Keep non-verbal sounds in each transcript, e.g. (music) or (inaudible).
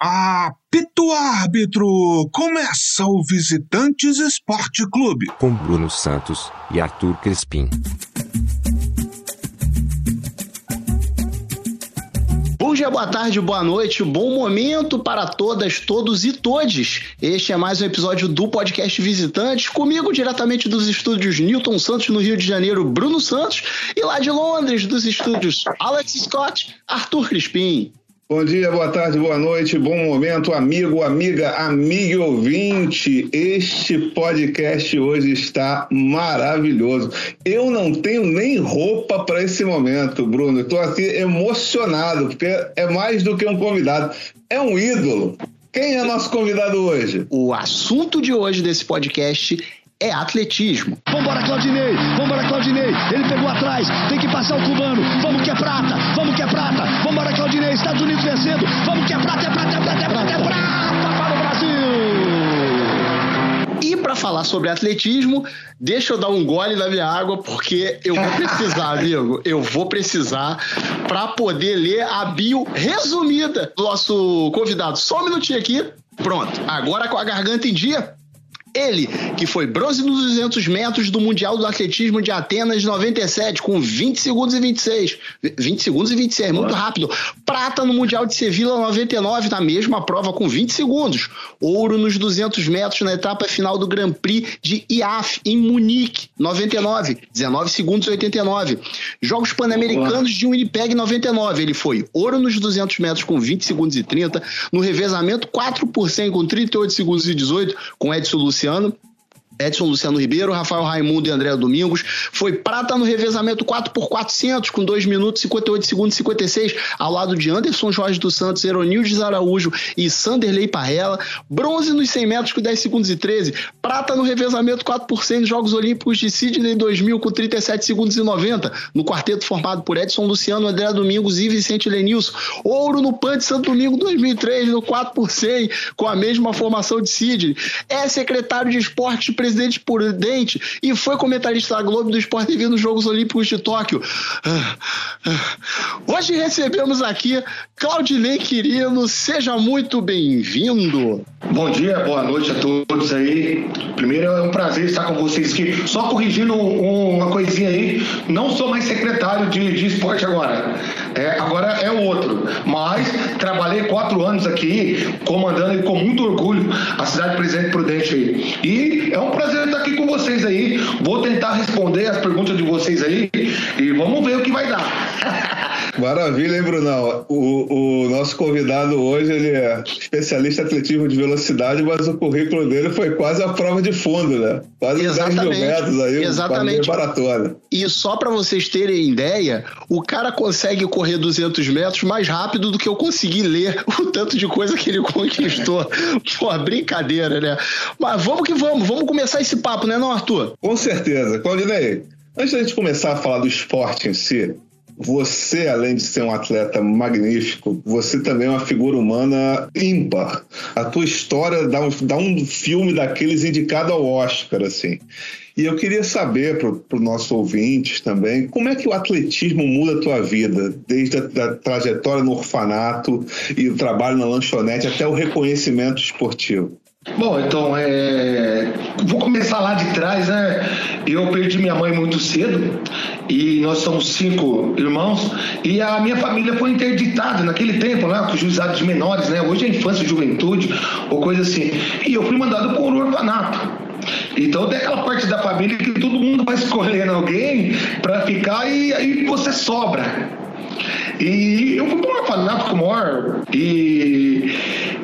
Apito árbitro! Começa o Visitantes Esporte Clube. Com Bruno Santos e Arthur Crespim. Bom dia, boa tarde, boa noite, bom momento para todas, todos e todes. Este é mais um episódio do podcast Visitantes, comigo diretamente dos estúdios Newton Santos, no Rio de Janeiro, Bruno Santos, e lá de Londres, dos estúdios Alex Scott, Arthur Crispim. Bom dia, boa tarde, boa noite, bom momento, amigo, amiga, amigo ouvinte. Este podcast hoje está maravilhoso. Eu não tenho nem roupa para esse momento, Bruno. Estou aqui emocionado, porque é mais do que um convidado, é um ídolo. Quem é nosso convidado hoje? O assunto de hoje desse podcast é atletismo. Vambora, Claudinei! Vambora, Claudinei! Ele pegou atrás, tem que passar o cubano. Vamos que é prata! Vamos que é prata! Vambora, Claudinei! Estados Unidos vencendo! Vamos que é prata, é prata, é prata, é prata, é prata para o Brasil! E para falar sobre atletismo, deixa eu dar um gole na minha água, porque eu vou precisar, (laughs) amigo. Eu vou precisar para poder ler a bio resumida do nosso convidado. Só um minutinho aqui. Pronto. Agora com a garganta em dia, ele, que foi bronze nos 200 metros do Mundial do Atletismo de Atenas 97, com 20 segundos e 26. 20 segundos e 26, muito rápido. Prata no Mundial de Sevilla 99, na mesma prova, com 20 segundos. Ouro nos 200 metros na etapa final do Grand Prix de IAF, em Munique, 99, 19 segundos e 89. Jogos Pan-Americanos de Winnipeg 99, ele foi ouro nos 200 metros com 20 segundos e 30, no revezamento 4 por 100 com 38 segundos e 18, com Edson Luciano Edson Luciano Ribeiro, Rafael Raimundo e André Domingos. Foi prata no revezamento 4x400, com 2 minutos, 58 segundos e 56, ao lado de Anderson Jorge dos Santos, Eronildes Araújo e Sanderley Parrella. Bronze nos 100 metros, com 10 segundos e 13. Prata no revezamento 4x100 nos Jogos Olímpicos de Sydney 2000, com 37 segundos e 90, no quarteto formado por Edson Luciano, André Domingos e Vicente Lenilson. Ouro no PAN de Santo Domingo 2003, no 4x100, com a mesma formação de Sydney. É secretário de esporte presidente prudente e foi comentarista da Globo do Sport TV nos Jogos Olímpicos de Tóquio. Hoje recebemos aqui Claudinei Quirino, seja muito bem-vindo. Bom dia, boa noite a todos aí. Primeiro é um prazer estar com vocês aqui. Só corrigindo uma coisinha aí, não sou mais secretário de, de esporte agora. É, agora é outro. Mas trabalhei quatro anos aqui, comandando com muito orgulho a cidade de Presidente Prudente aí. E é um prazer estar aqui com vocês aí. Vou tentar responder as perguntas de vocês aí e vamos ver o que vai dar. (laughs) Maravilha, hein, Brunão? O, o, nosso convidado hoje ele é especialista em atletismo de velocidade, mas o currículo dele foi quase a prova de fundo, né? Quase Exatamente. 10 mil metros aí, Exatamente. quase maratona. E só para vocês terem ideia, o cara consegue correr 200 metros mais rápido do que eu consegui ler (laughs) o tanto de coisa que ele conquistou. (laughs) Pô, brincadeira, né? Mas vamos que vamos, vamos começar esse papo, né, não, Arthur? Com certeza. Claudinei, antes da gente começar a falar do esporte em si, você, além de ser um atleta magnífico, você também é uma figura humana ímpar. A tua história dá um, dá um filme daqueles indicado ao Oscar, assim. E eu queria saber para os nossos ouvintes também, como é que o atletismo muda a tua vida, desde a da trajetória no orfanato e o trabalho na lanchonete até o reconhecimento esportivo? Bom, então, é... vou começar lá de trás, né? Eu perdi minha mãe muito cedo e nós somos cinco irmãos e a minha família foi interditada naquele tempo, né? Com juizado de menores, né? Hoje é infância e juventude ou coisa assim. E eu fui mandado para o orfanato. Então tem aquela parte da família que todo mundo vai escolhendo alguém para ficar e aí você sobra. E eu fui para um orfanato com o maior. E,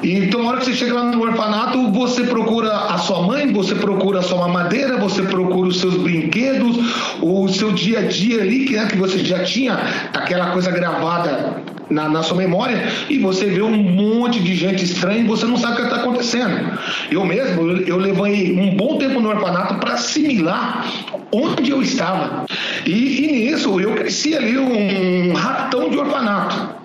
e então, na hora que você chega lá no orfanato, você procura a sua mãe, você procura a sua mamadeira, você procura os seus brinquedos, o seu dia a dia ali, que, né, que você já tinha aquela coisa gravada na, na, sua memória e você vê um monte de gente estranha e você não sabe o que está acontecendo. Eu mesmo, eu, eu levei um bom tempo no orfanato para assimilar onde eu estava. E, e nisso eu cresci ali um ratão de orfanato.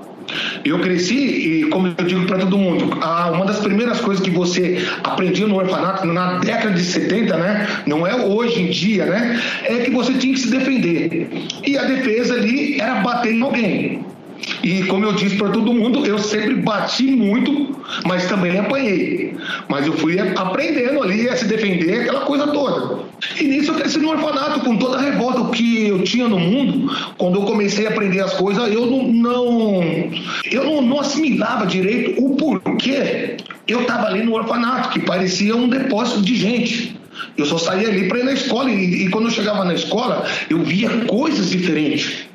Eu cresci e, como eu digo para todo mundo, uma das primeiras coisas que você aprendia no orfanato na década de 70, né? Não é hoje em dia, né? É que você tinha que se defender. E a defesa ali era bater em alguém. E como eu disse para todo mundo, eu sempre bati muito, mas também apanhei. Mas eu fui aprendendo ali a se defender, aquela coisa toda. E nisso eu cresci no orfanato, com toda a revolta que eu tinha no mundo. Quando eu comecei a aprender as coisas, eu não, não eu não, não assimilava direito o porquê eu estava ali no orfanato, que parecia um depósito de gente. Eu só saía ali para ir na escola e, e, quando eu chegava na escola, eu via coisas diferentes.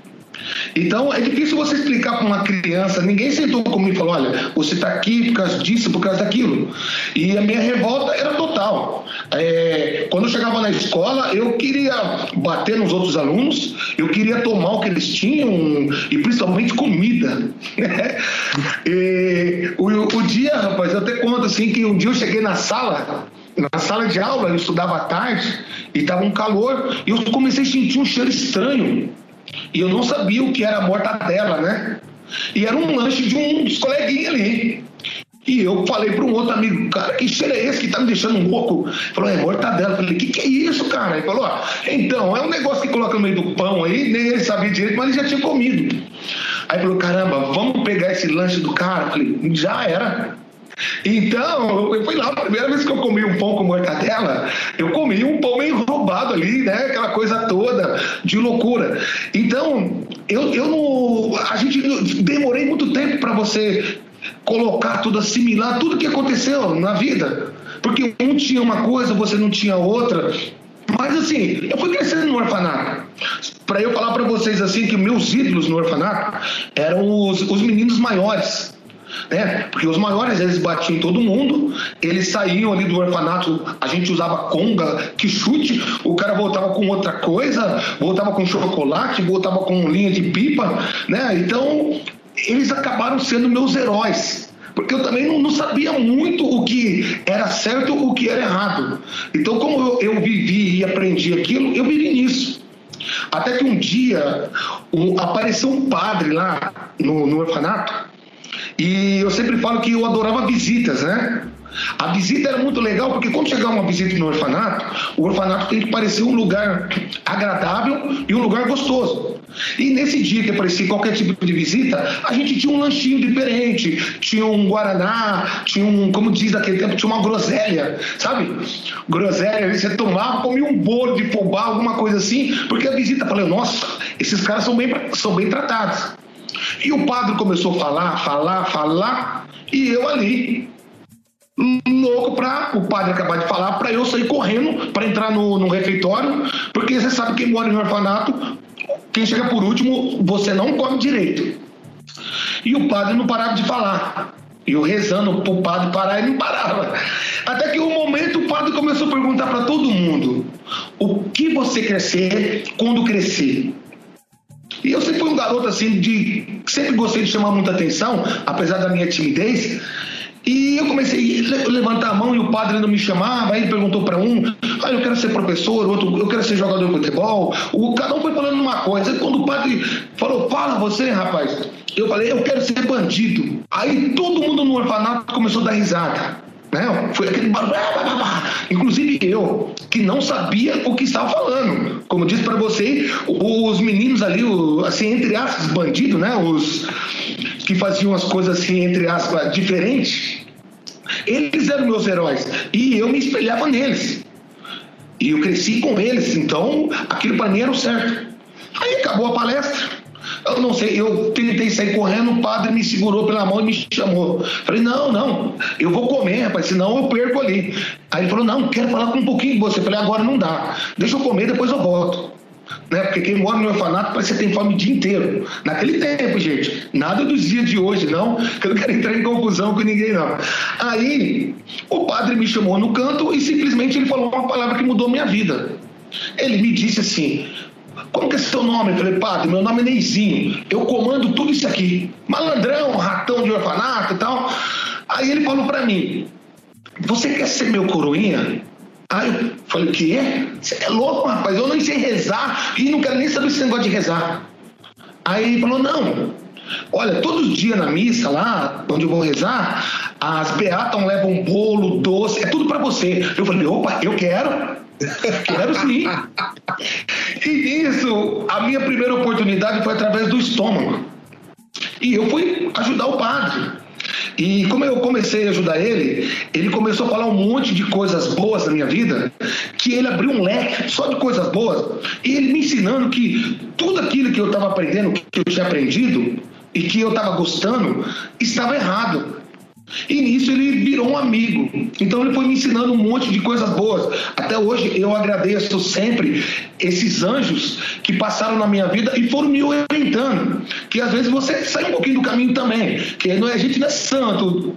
Então é difícil você explicar para uma criança. Ninguém sentou comigo e falou: olha, você está aqui por causa disso, por causa daquilo. E a minha revolta era total. É, quando eu chegava na escola, eu queria bater nos outros alunos, eu queria tomar o que eles tinham e principalmente comida. (laughs) e, o, o dia, rapaz, eu até conto assim que um dia eu cheguei na sala na sala de aula, eu estudava à tarde e estava um calor, e eu comecei a sentir um cheiro estranho. E eu não sabia o que era a mortadela, né? E era um lanche de um dos coleguinhas ali. E eu falei para um outro amigo, cara, que cheiro é esse que tá me deixando louco? Falou, é mortadela. Eu falei, que que é isso, cara? Ele falou, então, é um negócio que coloca no meio do pão aí, nem ele sabia direito, mas ele já tinha comido. Aí falou, caramba, vamos pegar esse lanche do cara? Eu falei, já era. Então, eu fui lá, a primeira vez que eu comi um pão com mortadela, eu comi um pão meio roubado ali, né? Aquela coisa toda de loucura. Então, eu, eu não. A gente demorei muito tempo para você colocar tudo, assimilar tudo que aconteceu na vida. Porque um tinha uma coisa, você não tinha outra. Mas assim, eu fui crescendo no orfanato. Para eu falar para vocês assim que meus ídolos no orfanato eram os, os meninos maiores né? Porque os maiores eles batiam em todo mundo, eles saíam ali do orfanato, a gente usava conga, que chute, o cara voltava com outra coisa, voltava com chocolate, voltava com linha de pipa, né? Então eles acabaram sendo meus heróis porque eu também não, não, sabia muito o que era certo o que era errado. Então, como eu, eu, vivi e aprendi aquilo, eu vivi nisso. Até que um dia um, apareceu um padre lá no, no orfanato e eu sempre falo que eu adorava visitas, né? A visita era muito legal porque quando chegar uma visita no orfanato, o orfanato tem que parecer um lugar agradável e um lugar gostoso. E nesse dia que aparecia qualquer tipo de visita, a gente tinha um lanchinho diferente, tinha um guaraná, tinha um, como diz naquele tempo, tinha uma groselha, sabe? Groselha, você tomava, comia um bolo de fubá, alguma coisa assim, porque a visita falou, nossa, esses caras são bem, são bem tratados. E o padre começou a falar, falar, falar, e eu ali, louco para o padre acabar de falar, para eu sair correndo para entrar no, no refeitório, porque você sabe que mora no orfanato, quem chega por último, você não come direito. E o padre não parava de falar. E eu rezando o padre parar, ele não parava. Até que um momento o padre começou a perguntar para todo mundo: o que você quer ser quando crescer? E eu sempre fui um garoto assim, de sempre gostei de chamar muita atenção, apesar da minha timidez. E eu comecei a levantar a mão e o padre não me chamava. Aí ele perguntou para um: ah, eu quero ser professor, outro, eu quero ser jogador de futebol. O, cada um foi falando uma coisa. E quando o padre falou: fala você, rapaz. Eu falei: eu quero ser bandido. Aí todo mundo no orfanato começou a dar risada. Né? Foi aquele barulho. Inclusive eu, que não sabia o que estava falando. Como disse para você, os meninos ali, assim, entre aspas, bandidos, né? Os que faziam as coisas assim, entre aspas, diferentes, eles eram meus heróis. E eu me espelhava neles. E eu cresci com eles, então aquilo para mim era o certo. Aí acabou a palestra. Eu não sei, eu tentei sair correndo, o padre me segurou pela mão e me chamou. Falei, não, não, eu vou comer, rapaz, senão eu perco ali. Aí ele falou, não, quero falar com um pouquinho de você. Falei, agora não dá, deixa eu comer, depois eu volto. Né? Porque quem mora no orfanato parece que tem fome o dia inteiro. Naquele tempo, gente. Nada dos dias de hoje, não. Que eu não quero entrar em confusão com ninguém, não. Aí, o padre me chamou no canto e simplesmente ele falou uma palavra que mudou minha vida. Ele me disse assim: como que é seu nome? Eu falei, padre, meu nome é Neizinho. Eu comando tudo isso aqui. Malandrão, ratão de orfanato e tal. Aí ele falou para mim, você quer ser meu coroinha? Aí eu falei, o quê? Você é louco, rapaz? Eu não sei rezar e não quero nem saber esse negócio de rezar. Aí ele falou, não. Olha, todos os dias na missa lá, onde eu vou rezar, as beatas levam bolo, doce, é tudo para você. Eu falei, opa, eu quero. Quero sim. E isso, a minha primeira oportunidade foi através do estômago. E eu fui ajudar o padre. E como eu comecei a ajudar ele, ele começou a falar um monte de coisas boas da minha vida, que ele abriu um leque só de coisas boas, e ele me ensinando que tudo aquilo que eu estava aprendendo, que eu tinha aprendido e que eu estava gostando, estava errado. E nisso ele virou um amigo. Então ele foi me ensinando um monte de coisas boas. Até hoje eu agradeço sempre esses anjos que passaram na minha vida e foram me orientando. Que às vezes você sai um pouquinho do caminho também. Que não é, a gente não é santo.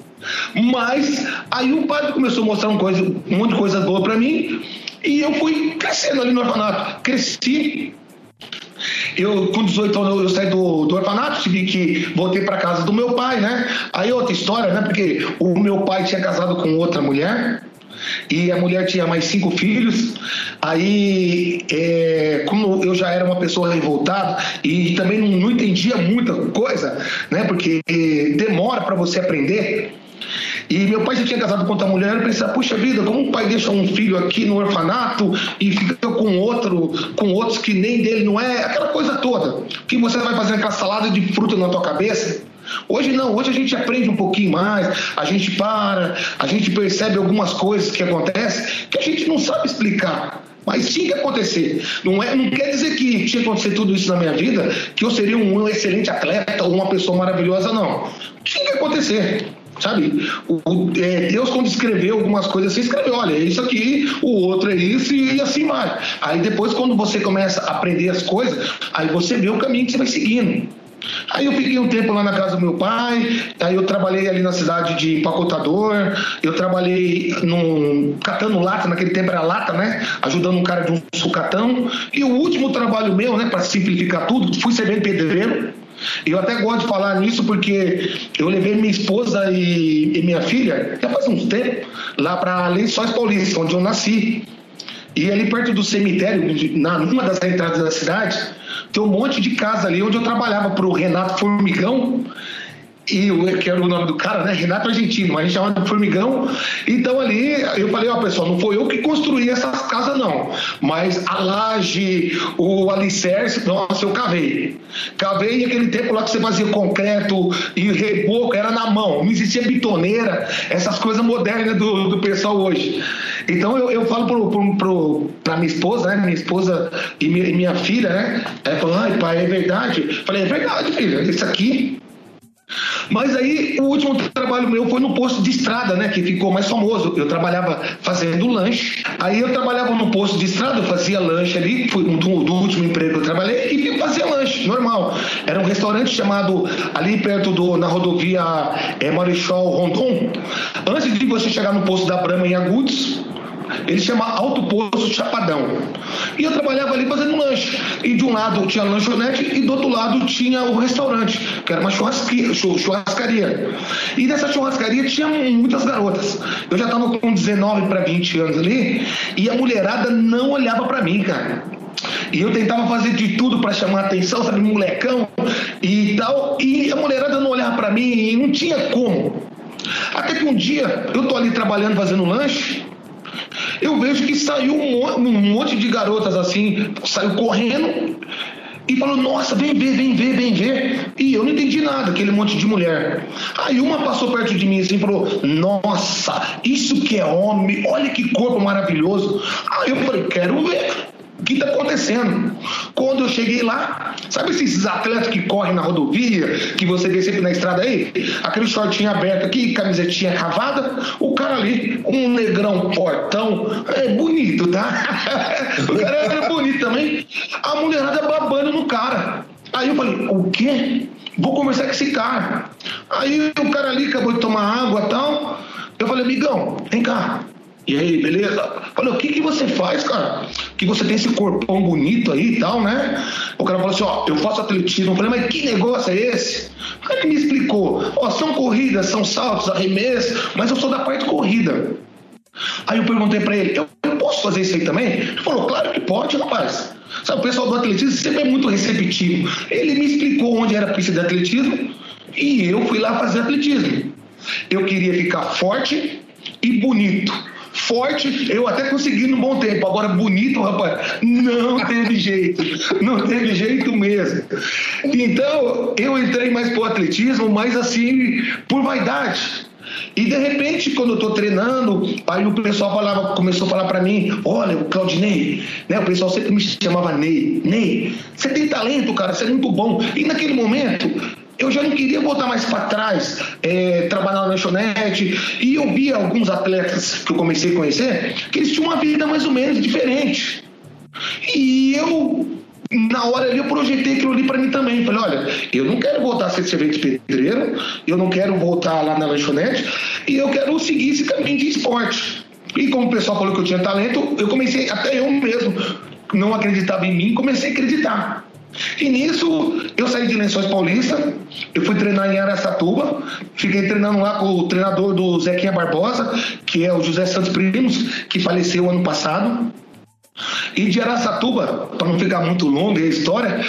Mas aí o padre começou a mostrar um, coisa, um monte de coisas boas para mim. E eu fui crescendo ali no orfanato. Cresci eu, com 18 anos, eu saí do, do orfanato, tive que voltei para casa do meu pai, né? Aí outra história, né? Porque o meu pai tinha casado com outra mulher, e a mulher tinha mais cinco filhos. Aí, é, como eu já era uma pessoa revoltada e também não, não entendia muita coisa, né? Porque demora para você aprender. E meu pai já tinha casado com outra mulher, eu pensava, puxa vida, como um pai deixa um filho aqui no orfanato e fica com outro, com outros que nem dele não é, aquela coisa toda. Que você vai fazendo aquela salada de fruta na tua cabeça. Hoje não, hoje a gente aprende um pouquinho mais, a gente para, a gente percebe algumas coisas que acontecem que a gente não sabe explicar. Mas tinha que acontecer. Não, é, não quer dizer que tinha que acontecer tudo isso na minha vida, que eu seria um excelente atleta ou uma pessoa maravilhosa, não. Tinha que acontecer. Sabe? O, o é, Deus, quando escreveu algumas coisas, você escreveu, olha, é isso aqui, o outro é isso e, assim vai. Aí depois, quando você começa a aprender as coisas, aí você vê o caminho que você vai seguindo. Aí eu fiquei um tempo lá na casa do meu pai, aí eu trabalhei ali na cidade de empacotador, eu trabalhei num, catando lata, naquele tempo era lata, né? Ajudando um cara de um sucatão. E o último trabalho meu, né, para simplificar tudo, fui ser bem pedreiro. Eu até gosto de falar nisso porque eu levei minha esposa e, e minha filha, já faz uns tempos, lá para Lençóis Paulista, onde eu nasci. E ali perto do cemitério, na, numa das entradas da cidade, tem um monte de casa ali onde eu trabalhava para o Renato Formigão e o que era o nome do cara, né? Renato Argentino, mas a gente chama de Formigão. Então ali eu falei, ó, pessoal, não foi eu que construí essas casas, não. Mas a laje, o alicerce, nossa, eu cavei. Cavei aquele tempo lá que você fazia concreto e reboco, era na mão. Não existia bitoneira, essas coisas modernas do, do pessoal hoje. Então eu, eu falo pro, pro, pro, pra minha esposa, né? Minha esposa e minha, minha filha, né? Ela falou, ai, pai, é verdade? falei, é verdade, filha. Isso aqui mas aí o último trabalho meu foi no posto de estrada, né? Que ficou mais famoso. Eu trabalhava fazendo lanche. Aí eu trabalhava no posto de estrada, eu fazia lanche ali, foi do, do último emprego que eu trabalhei, e fazia lanche, normal. Era um restaurante chamado ali perto do, na rodovia é, Marechal Rondon. Antes de você chegar no posto da Brama em Agudos, ele chama Alto Poço Chapadão. E eu trabalhava ali fazendo lanche. E de um lado tinha a lanchonete e do outro lado tinha o restaurante, que era uma churrascaria. E nessa churrascaria tinha muitas garotas. Eu já estava com 19 para 20 anos ali e a mulherada não olhava para mim, cara. E eu tentava fazer de tudo para chamar atenção, sabe, molecão e tal. E a mulherada não olhava para mim e não tinha como. Até que um dia eu tô ali trabalhando, fazendo lanche, eu vejo que saiu um monte de garotas assim, saiu correndo e falou: Nossa, vem ver, vem ver, vem ver. E eu não entendi nada, aquele monte de mulher. Aí uma passou perto de mim assim e falou: Nossa, isso que é homem, olha que corpo maravilhoso. Aí eu falei: Quero ver. O que está acontecendo? Quando eu cheguei lá, sabe esses atletas que correm na rodovia, que você vê sempre na estrada aí? Aquele shortinho aberto aqui, camisetinha cavada, o cara ali, um negrão portão, é bonito, tá? (laughs) o cara era bonito também. A mulherada babando no cara. Aí eu falei, o quê? Vou conversar com esse cara. Aí o cara ali acabou de tomar água e tal. Eu falei, amigão, vem cá. E aí, beleza? Falei, o que, que você faz, cara? Que você tem esse corpão bonito aí e tal, né? O cara falou assim, ó, eu faço atletismo. Eu falei, mas que negócio é esse? Aí ele me explicou, ó, são corridas, são saltos, arremessos, mas eu sou da parte corrida. Aí eu perguntei para ele, eu, posso fazer isso aí também? Ele falou, claro que pode, rapaz. Sabe, o pessoal do atletismo sempre é muito receptivo. Ele me explicou onde era a pista de atletismo e eu fui lá fazer atletismo. Eu queria ficar forte e bonito forte, eu até consegui num bom tempo. Agora, bonito, rapaz, não teve jeito. Não teve jeito mesmo. Então, eu entrei mais pro atletismo, mas assim, por vaidade. E de repente, quando eu tô treinando, aí o pessoal falava, começou a falar para mim: olha, o Claudinei, né? O pessoal sempre me chamava Ney. Ney, você tem talento, cara, você é muito bom. E naquele momento, eu já não queria voltar mais para trás, é, trabalhar na lanchonete. E eu via alguns atletas que eu comecei a conhecer, que eles tinham uma vida mais ou menos diferente. E eu, na hora ali, eu projetei aquilo ali para mim também. Falei, olha, eu não quero voltar a ser servente pedreiro, eu não quero voltar lá na lanchonete, e eu quero seguir esse caminho de esporte. E como o pessoal falou que eu tinha talento, eu comecei, até eu mesmo, não acreditava em mim, comecei a acreditar. E nisso, eu saí de Lençóis Paulista, eu fui treinar em Aracatuba, fiquei treinando lá com o treinador do Zequinha Barbosa, que é o José Santos Primos, que faleceu ano passado. E de Aracatuba, para não ficar muito longa a história,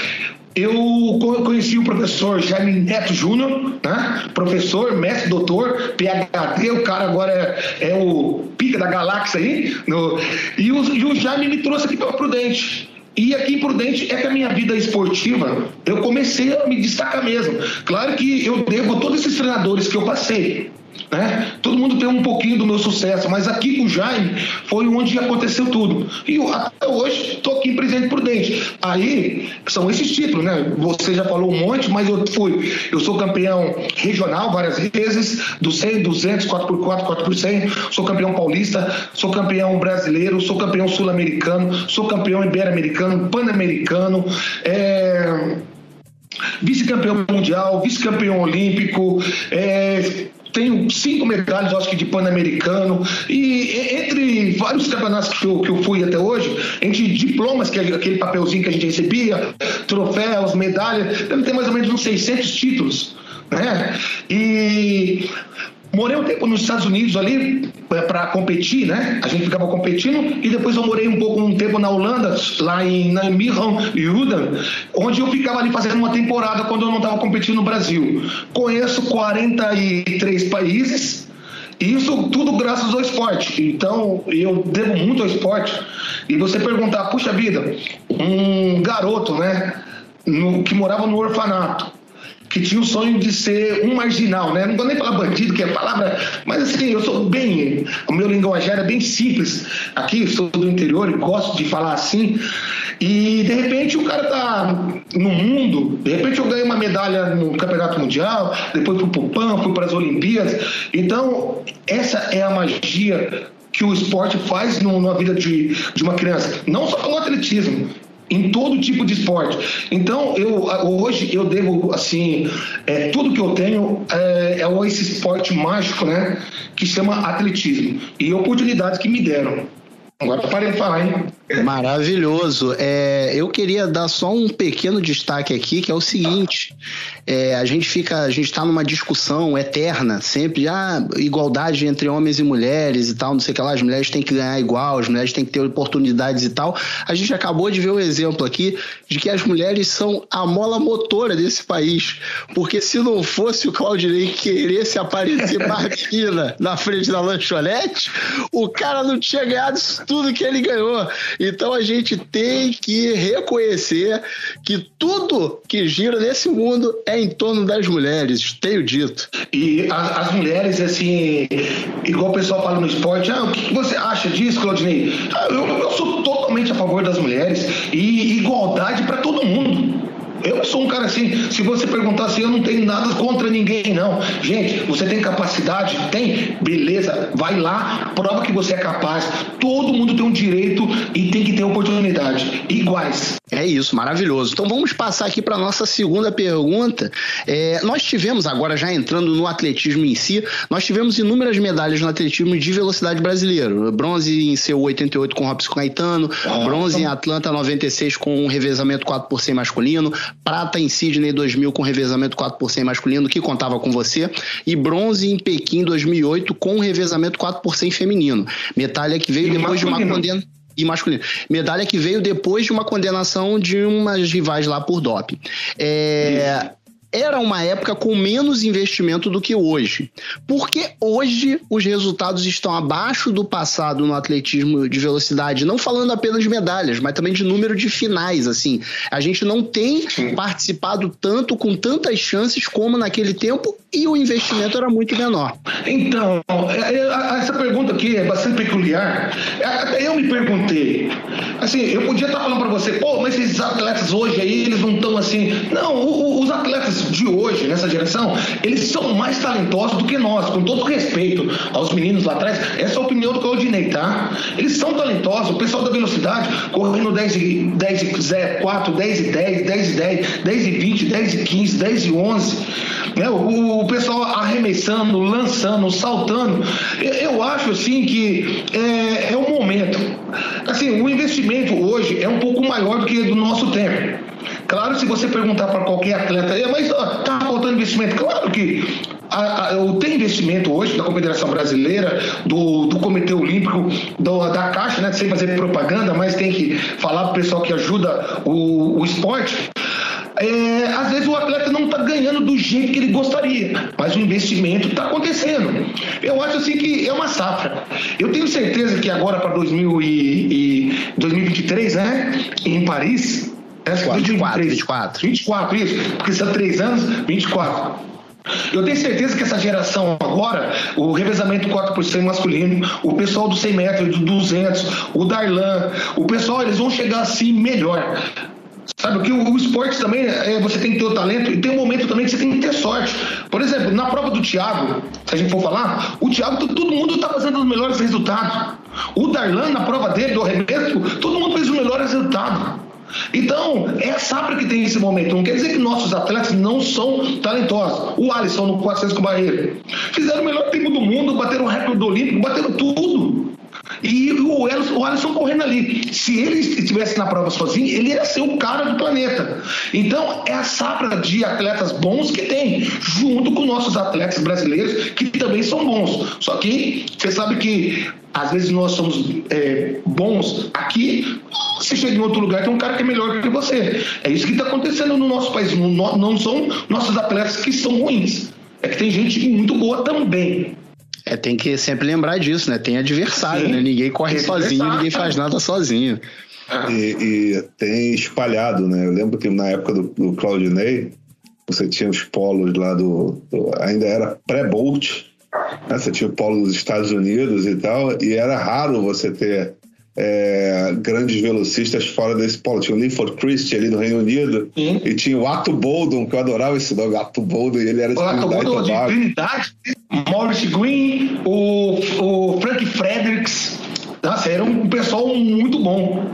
eu conheci o professor Jaime Neto Júnior, né? professor, mestre, doutor, PHD, o cara agora é, é o pica da galáxia aí. No, e, o, e o Jaime me trouxe aqui para Prudente. E aqui em Prudente é que a minha vida esportiva, eu comecei a me destacar mesmo. Claro que eu devo a todos esses treinadores que eu passei. Né? Todo mundo tem um pouquinho do meu sucesso, mas aqui com o Jaime foi onde aconteceu tudo. E eu, até hoje estou aqui em Presidente Prudente. Aí são esses títulos, né? Você já falou um monte, mas eu fui. Eu sou campeão regional várias vezes, do 100, 200, 4x4, 4x100. Sou campeão paulista, sou campeão brasileiro, sou campeão sul-americano, sou campeão ibero-americano, pan-americano. É vice-campeão mundial, vice-campeão olímpico, é, tenho cinco medalhas, acho que de Pan-Americano, e entre vários campeonatos que eu, que eu fui até hoje, entre diplomas, que é aquele papelzinho que a gente recebia, troféus, medalhas, deve ter mais ou menos uns 600 títulos. Né? E Morei um tempo nos Estados Unidos ali é, para competir, né? A gente ficava competindo e depois eu morei um pouco um tempo na Holanda, lá em Nijmegen, Judan, onde eu ficava ali fazendo uma temporada quando eu não estava competindo no Brasil. Conheço 43 países, isso tudo graças ao esporte. Então, eu devo muito ao esporte. E você perguntar, puxa vida, um garoto, né, no, que morava no orfanato, que tinha o sonho de ser um marginal, né? Não vou nem falar bandido, que é palavra, mas assim, eu sou bem, o meu linguajar é bem simples. Aqui, sou do interior e gosto de falar assim. E de repente o cara tá no mundo, de repente eu ganhei uma medalha no Campeonato Mundial, depois fui pro PAN, fui para as Olimpíadas. Então, essa é a magia que o esporte faz no, na vida de, de uma criança. Não só no atletismo, em todo tipo de esporte. Então, eu hoje eu devo assim, é, tudo que eu tenho é, é esse esporte mágico, né, que chama atletismo e oportunidades que me deram. Agora parei de falar, hein? Maravilhoso. É, eu queria dar só um pequeno destaque aqui, que é o seguinte: é, a gente fica, a gente está numa discussão eterna, sempre, ah, igualdade entre homens e mulheres e tal, não sei o que lá, as mulheres têm que ganhar igual, as mulheres têm que ter oportunidades e tal. A gente acabou de ver o um exemplo aqui de que as mulheres são a mola motora desse país. Porque se não fosse o Claudinei querer se aparecer (laughs) marquina na frente da lanchonete, o cara não tinha ganhado isso tudo que ele ganhou. Então a gente tem que reconhecer que tudo que gira nesse mundo é em torno das mulheres, tenho dito. E as, as mulheres, assim, igual o pessoal fala no esporte, ah, o que você acha disso, Claudinei? Ah, eu, eu sou totalmente a favor das mulheres e igualdade para todo mundo. Eu sou um cara assim, se você perguntar assim, eu não tenho nada contra ninguém, não. Gente, você tem capacidade? Tem? Beleza, vai lá, prova que você é capaz. Todo mundo tem um direito e tem que ter oportunidade. Iguais. É isso, maravilhoso. Então vamos passar aqui para nossa segunda pergunta. É, nós tivemos, agora já entrando no atletismo em si, nós tivemos inúmeras medalhas no atletismo de velocidade brasileiro. Bronze em seu 88 com Robson Caetano, ah, bronze em Atlanta 96 com um revezamento 4 por 100 masculino, prata em Sydney 2000 com revezamento 4 por 100 masculino, que contava com você, e bronze em Pequim 2008 com revezamento 4 por 100 feminino. Medalha que veio e depois masculino. de uma condena e masculino. Medalha que veio depois de uma condenação de umas rivais lá por doping. É, era uma época com menos investimento do que hoje. Porque hoje os resultados estão abaixo do passado no atletismo de velocidade, não falando apenas de medalhas, mas também de número de finais, assim. A gente não tem Sim. participado tanto com tantas chances como naquele tempo e o investimento era muito menor. Então, é, é, essa pergunta aqui é bastante peculiar. É, até eu me perguntei. Assim, eu podia estar falando para você, pô, mas esses atletas hoje aí, eles não estão assim. Não, os atletas de hoje, nessa geração, eles são mais talentosos do que nós, com todo respeito aos meninos lá atrás. Essa é a opinião do Claudinei, tá? Eles são talentosos, o pessoal da velocidade, correndo 10 e 10 e 4, 10 e 10, 10 e 10, 10 e 20, 10 e 15, 10 e 11. Né? O, o pessoal arremessando, lançando, saltando. Eu, eu acho assim que é, é o momento. Assim, o investimento hoje é um pouco maior do que do nosso tempo. Claro, se você perguntar para qualquer atleta, mas ó, tá faltando investimento. Claro que a, a, tem investimento hoje da Confederação Brasileira, do, do Comitê Olímpico, do, da Caixa, né, sem fazer propaganda, mas tem que falar para o pessoal que ajuda o, o esporte. É, às vezes o atleta não está ganhando do jeito que ele gostaria, mas o investimento está acontecendo. Eu acho assim que é uma safra. Eu tenho certeza que agora para 2023, né, em Paris, 24, 24. 24, isso, porque são três anos, 24. Eu tenho certeza que essa geração agora, o revezamento 4 por 100 masculino, o pessoal do 100 metros, do 200, o Darlan, o pessoal, eles vão chegar assim melhor. Sabe, que o, o, esporte também, é, você tem que ter o talento e tem um momento também que você tem que ter sorte. Por exemplo, na prova do Thiago, se a gente for falar, o Thiago, todo mundo está fazendo os melhores resultados. O Darlan, na prova dele, do arremesso, todo mundo fez os melhores resultados. Então, é a safra que tem esse momento. Não quer dizer que nossos atletas não são talentosos. O Alisson no 400 com barreira. Fizeram o melhor tempo do mundo, bateram o recorde do Olímpico, bateram tudo. E o Alisson, correndo ali. Se ele estivesse na prova sozinho, ele ia ser o cara do planeta. Então, é a safra de atletas bons que tem, junto com nossos atletas brasileiros, que também são bons. Só que você sabe que às vezes nós somos é, bons aqui, você chega em outro lugar tem um cara que é melhor que você. É isso que está acontecendo no nosso país. Não são nossos atletas que são ruins. É que tem gente muito boa também. É, tem que sempre lembrar disso, né? Tem adversário, Sim, né? Ninguém corre sozinho, ninguém faz nada sozinho. E, e, tem espalhado, né? Eu lembro que na época do, do Claudinei, você tinha os polos lá do. do ainda era pré-Bolt, né? Você tinha o polo dos Estados Unidos e tal, e era raro você ter é, grandes velocistas fora desse polo. Tinha o Linford Christie ali no Reino Unido Sim. e tinha o Ato Boldon, que eu adorava esse nome, Ato Boldon, e ele era de o Ato Boldon de Trinidade, Maurice Green, o, o Frank Fredericks. Nossa, era um pessoal muito bom.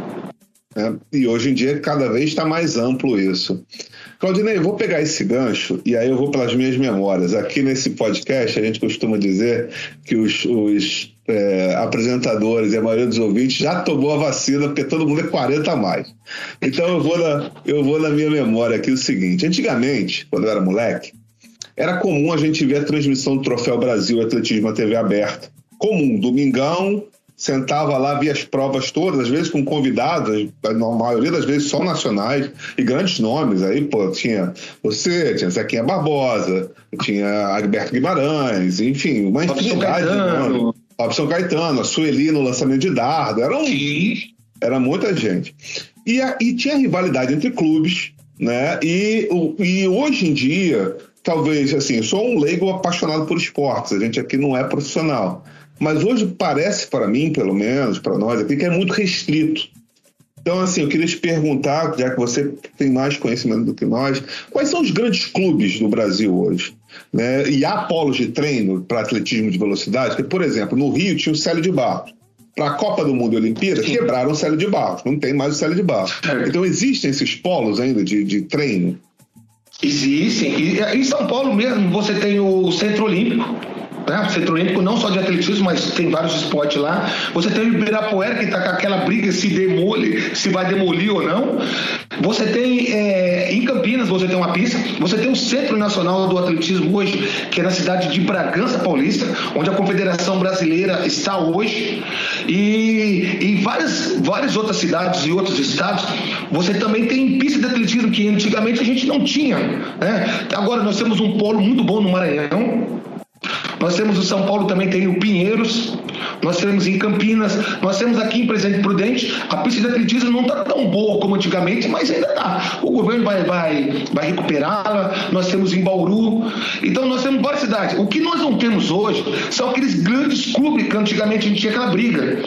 É, e hoje em dia cada vez está mais amplo isso. Claudinei, vou pegar esse gancho e aí eu vou pelas minhas memórias. Aqui nesse podcast a gente costuma dizer que os, os é, apresentadores e a maioria dos ouvintes já tomou a vacina porque todo mundo é 40 a mais. Então eu vou na, eu vou na minha memória aqui o seguinte: antigamente, quando eu era moleque, era comum a gente ver a transmissão do Troféu Brasil Atletismo na TV aberta. Comum, domingão, sentava lá, via as provas todas, às vezes com convidados, na maioria das vezes só nacionais, e grandes nomes. Aí, pô, tinha você, tinha Zequinha Barbosa, tinha Alberto Guimarães, enfim, uma infinidade de nomes. Robson Caetano, a Sueli no lançamento de dardo, era, um, era muita gente. E, a, e tinha rivalidade entre clubes, né? E, e hoje em dia, talvez, assim, eu sou um leigo apaixonado por esportes, a gente aqui não é profissional. Mas hoje parece para mim, pelo menos, para nós aqui, que é muito restrito. Então, assim, eu queria te perguntar, já que você tem mais conhecimento do que nós, quais são os grandes clubes do Brasil hoje? Né? E há polos de treino para atletismo de velocidade? Porque, por exemplo, no Rio tinha o Célio de Barros. Para a Copa do Mundo e Olimpíada, Sim. quebraram o Célio de Barros. Não tem mais o Célio de Barros. É. Então, existem esses polos ainda de, de treino? Existem. E, em São Paulo mesmo, você tem o Centro Olímpico né? Centro Olímpico não só de atletismo, mas tem vários esportes lá. Você tem o Ibirapuera, que está com aquela briga se demole, se vai demolir ou não. Você tem é, em Campinas, você tem uma pista. Você tem o Centro Nacional do Atletismo hoje, que é na cidade de Bragança Paulista, onde a Confederação Brasileira está hoje. E em várias, várias outras cidades e outros estados, você também tem pista de atletismo que antigamente a gente não tinha. Né? Agora nós temos um polo muito bom no Maranhão, nós temos o São Paulo também tem o Pinheiros, nós temos em Campinas, nós temos aqui em Presidente Prudente, a pista de atletismo não está tão boa como antigamente, mas ainda está. O governo vai, vai, vai recuperá-la, nós temos em Bauru, então nós temos várias cidades. O que nós não temos hoje são aqueles grandes clubes que antigamente a gente tinha aquela briga.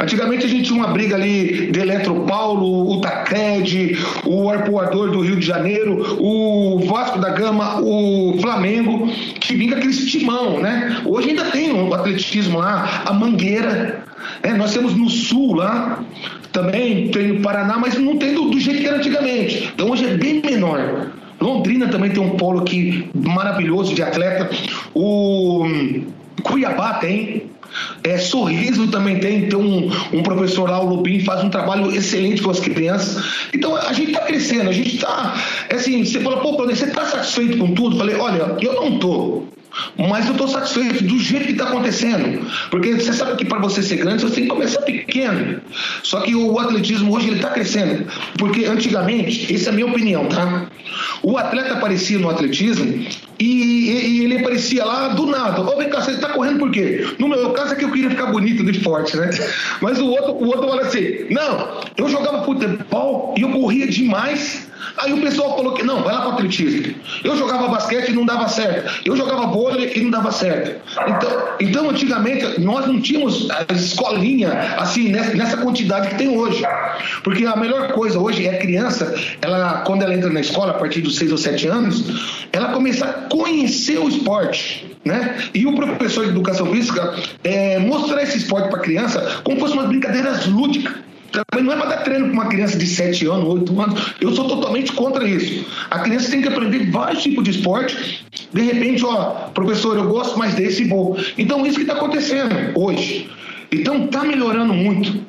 Antigamente a gente tinha uma briga ali de Eletropaulo, o Tacred, o Arpoador do Rio de Janeiro, o Vasco da Gama, o Flamengo, que vinha aquele timão, né? Hoje ainda tem o atletismo lá, a Mangueira. É, nós temos no sul lá, também tem no Paraná, mas não tem do, do jeito que era antigamente. Então hoje é bem menor. Londrina também tem um polo aqui maravilhoso de atleta. O Cuiabá tem. É, Sorriso também tem, tem um, um professor lá, o Lupin, faz um trabalho excelente com as crianças. Então a gente está crescendo, a gente está. É assim, você fala, pô, você está satisfeito com tudo? Falei, olha, eu não estou. Mas eu estou satisfeito do jeito que está acontecendo. Porque você sabe que para você ser grande, você tem que começar pequeno. Só que o atletismo hoje está crescendo. Porque antigamente, essa é a minha opinião, tá? O atleta aparecia no atletismo e, e, ele aparecia lá do nada. Ô, vem cá, você está correndo por quê? No meu caso é que eu queria ficar bonito no esporte, né? Mas o outro, o outro fala assim: não, eu jogava futebol e eu corria demais Aí o pessoal falou que não, vai lá para atletismo. Eu jogava basquete e não dava certo. Eu jogava vôlei e não dava certo. Então, então antigamente, nós não tínhamos a escolinha assim, nessa quantidade que tem hoje. Porque a melhor coisa hoje é a criança, ela, quando ela entra na escola, a partir dos 6 ou 7 anos, ela começa a conhecer o esporte. Né? E o professor de educação física é, mostrar esse esporte para a criança como fosse umas brincadeiras lúdicas. Não é para dar treino para uma criança de 7 anos, 8 anos. Eu sou totalmente contra isso. A criança tem que aprender vários tipos de esporte. De repente, ó, professor, eu gosto mais desse e vou. Então, isso que está acontecendo hoje. Então, está melhorando muito.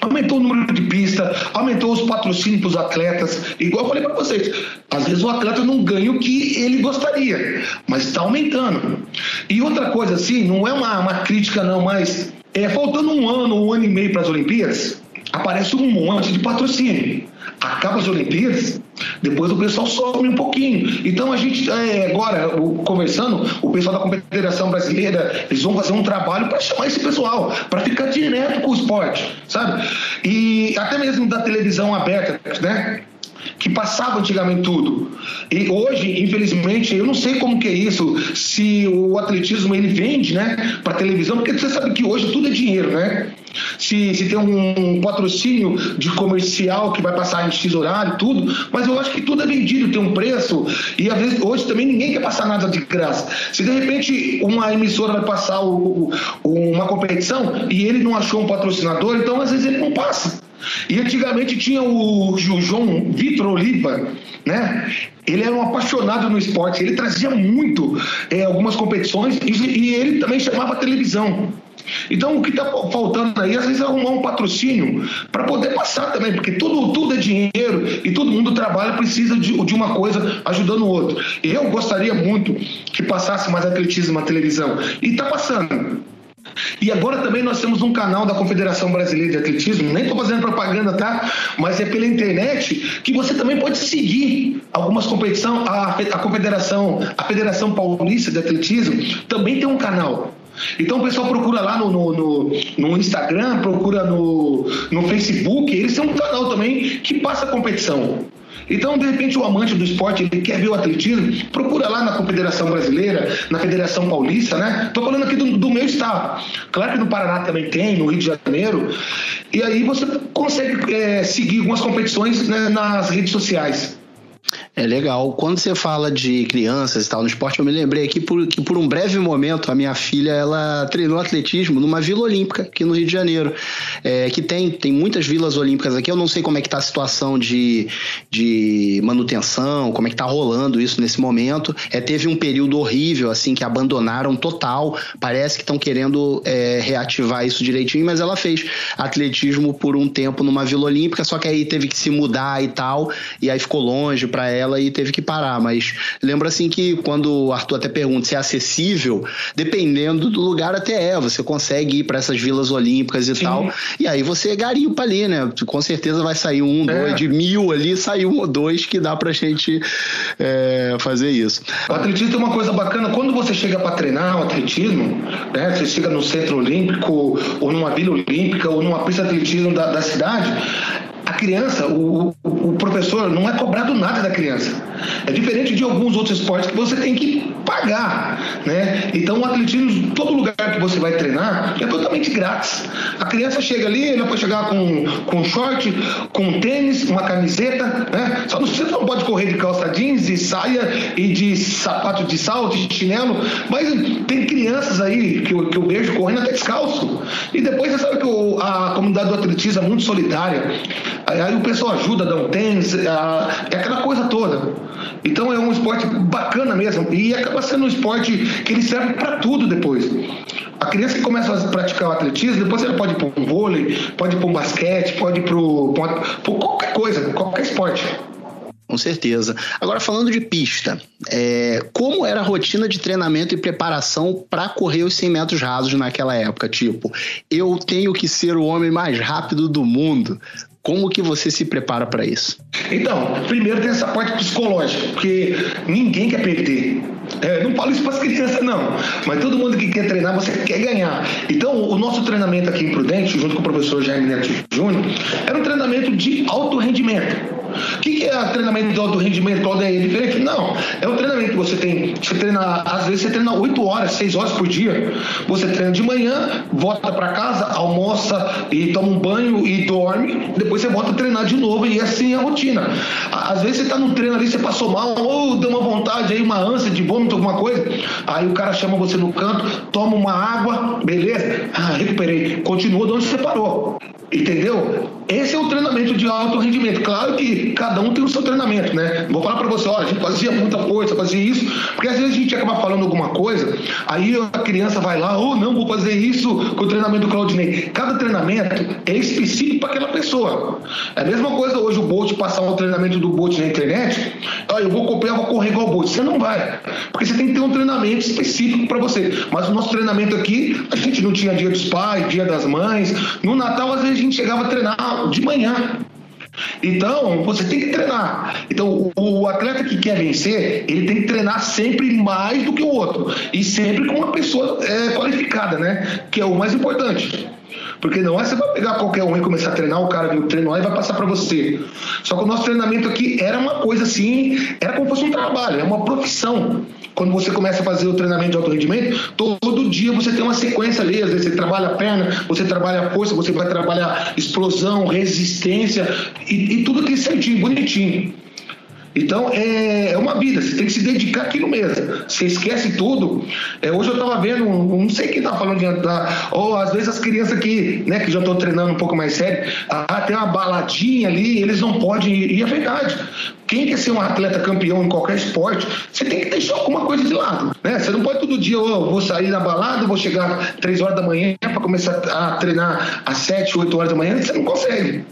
Aumentou o número de pista, aumentou os patrocínios para os atletas. Igual eu falei para vocês, às vezes o atleta não ganha o que ele gostaria, mas está aumentando. E outra coisa assim, não é uma, uma crítica não, mas é, faltando um ano, um ano e meio para as Olimpíadas, aparece um monte de patrocínio. Acaba as Olimpíadas, depois o pessoal some um pouquinho. Então a gente, é, agora, conversando, o pessoal da Confederação Brasileira, eles vão fazer um trabalho para chamar esse pessoal, para ficar direto com o esporte, sabe? E até mesmo da televisão aberta, né? Que passava antigamente tudo. E hoje, infelizmente, eu não sei como que é isso, se o atletismo ele vende, né, para televisão, porque você sabe que hoje tudo é dinheiro, né? Se, se tem um patrocínio de comercial que vai passar em X horário, tudo, mas eu acho que tudo é vendido, tem um preço, e às vezes hoje também ninguém quer passar nada de graça. Se de repente uma emissora vai passar o, o, uma competição e ele não achou um patrocinador, então às vezes ele não passa. E antigamente tinha o, o João Vitor Oliva, né? Ele era um apaixonado no esporte, ele trazia muito é, algumas competições e, e ele também chamava televisão. Então, o que está faltando aí, às vezes, é arrumar um patrocínio para poder passar também, porque tudo, tudo é dinheiro e todo mundo trabalha, precisa de, de uma coisa ajudando o outro. Eu gostaria muito que passasse mais atletismo na televisão. E está passando. E agora também nós temos um canal da Confederação Brasileira de Atletismo, nem estou fazendo propaganda, tá? Mas é pela internet que você também pode seguir algumas competições. A, a Confederação, a Federação Paulista de Atletismo também tem um canal. Então o pessoal procura lá no, no, no, no Instagram, procura no, no Facebook, eles têm um canal também que passa competição. Então, de repente, o amante do esporte ele quer ver o atletismo, procura lá na Confederação Brasileira, na Federação Paulista, né? Estou falando aqui do, do, meu estado. Claro que no Paraná também tem, no Rio de Janeiro. E aí você consegue é, seguir algumas competições né, nas redes sociais. É legal. Quando você fala de crianças e tal no esporte, eu me lembrei aqui por, que por um breve momento a minha filha ela treinou atletismo numa Vila Olímpica aqui no Rio de Janeiro, é, que tem, tem muitas vilas olímpicas aqui. Eu não sei como é que está a situação de, de manutenção, como é que está rolando isso nesse momento. É, teve um período horrível assim que abandonaram total. Parece que estão querendo é, reativar isso direitinho, mas ela fez atletismo por um tempo numa Vila Olímpica, só que aí teve que se mudar e tal, e aí ficou longe para ela ela e teve que parar. Mas lembro assim que quando o Arthur até pergunta se é acessível, dependendo do lugar até é. Você consegue ir para essas vilas olímpicas e Sim. tal. E aí você garimpa ali, né? Com certeza vai sair um, é. dois, de mil ali, sai um ou dois que dá pra gente é, fazer isso. O atletismo tem uma coisa bacana, quando você chega para treinar o atletismo, né? Você chega no centro olímpico, ou numa vila olímpica, ou numa pista de atletismo da, da cidade, criança, o, o, professor não é cobrado nada da criança. É diferente de alguns outros esportes que você tem que pagar, né? Então o atletismo, todo lugar que você vai treinar é totalmente grátis. A criança chega ali, ela pode chegar com, com short, com tênis, uma camiseta, né? Só você não pode correr de calça jeans e saia e de sapato de salto, de chinelo, mas tem crianças aí que eu, que eu vejo correndo até descalço. E depois você sabe que o, a comunidade do atletismo é muito solidária. Aí o pessoal ajuda, dá um tênis, é aquela coisa toda. Então é um esporte bacana mesmo. E acaba sendo um esporte que ele serve para tudo depois. A criança que começa a praticar o atletismo, depois ela pode ir para um vôlei, pode ir para um basquete, pode ir para qualquer coisa, qualquer esporte. Com certeza. Agora, falando de pista, é, como era a rotina de treinamento e preparação para correr os 100 metros rasos naquela época? Tipo, eu tenho que ser o homem mais rápido do mundo. Como que você se prepara para isso? Então, primeiro tem essa parte psicológica, porque ninguém quer perder. É, não falo isso para as crianças, não. Mas todo mundo que quer treinar, você quer ganhar. Então, o nosso treinamento aqui em Prudente, junto com o professor Jaime Neto Júnior, era um treinamento de alto rendimento. O que, que é treinamento de alto rendimento? É diferente? Não. É um treinamento que você tem. Você treina, às vezes você treina 8 horas, 6 horas por dia. Você treina de manhã, volta para casa, almoça e toma um banho e dorme. Depois você volta a treinar de novo e assim é a rotina. Às vezes você está no treino ali, você passou mal, ou deu uma vontade aí, uma ânsia de vômito, alguma coisa. Aí o cara chama você no canto, toma uma água, beleza? Ah, recuperei. Continua de onde você parou. Entendeu? Esse é o treinamento de alto rendimento. Claro que cada um tem o seu treinamento, né? Vou falar para você, olha, a gente fazia muita coisa, fazia isso, porque às vezes a gente acaba falando alguma coisa, aí a criança vai lá, ou oh, não, vou fazer isso com o treinamento do Claudinei. Cada treinamento é específico para aquela pessoa. É a mesma coisa hoje o Bolt passar o treinamento do Bolt na internet, olha, eu vou copiar, vou correr igual o Bolt. Você não vai, porque você tem que ter um treinamento específico para você. Mas o nosso treinamento aqui, a gente não tinha dia dos pais, dia das mães. No Natal, às vezes a gente chegava a treinar de manhã. Então, você tem que treinar. Então, o, atleta que quer vencer, ele tem que treinar sempre mais do que o outro. E sempre com uma pessoa é, qualificada, né? Que é o mais importante. Porque não é você vai pegar qualquer um e começar a treinar, o cara viu o treino lá e vai passar para você. Só que o nosso treinamento aqui era uma coisa assim, era como se fosse um trabalho, é uma profissão. Quando você começa a fazer o treinamento de alto rendimento, todo dia você tem uma sequência ali. Às vezes você trabalha a perna, você trabalha a força, você vai trabalhar explosão, resistência e, e tudo aqui certinho, bonitinho. Então é, é uma vida, você tem que se dedicar aquilo mesmo. Você esquece tudo. É, hoje eu estava vendo, não sei quem está falando de entrar, ou às vezes as crianças que, né, que já estão treinando um pouco mais sério, ah, tem uma baladinha ali, eles não podem ir. E é verdade. Quem quer ser um atleta campeão em qualquer esporte, você tem que deixar alguma coisa de lado. Né? Você não pode todo dia, oh, vou sair na balada, vou chegar três horas da manhã para começar a treinar às sete, oito horas da manhã, você não consegue.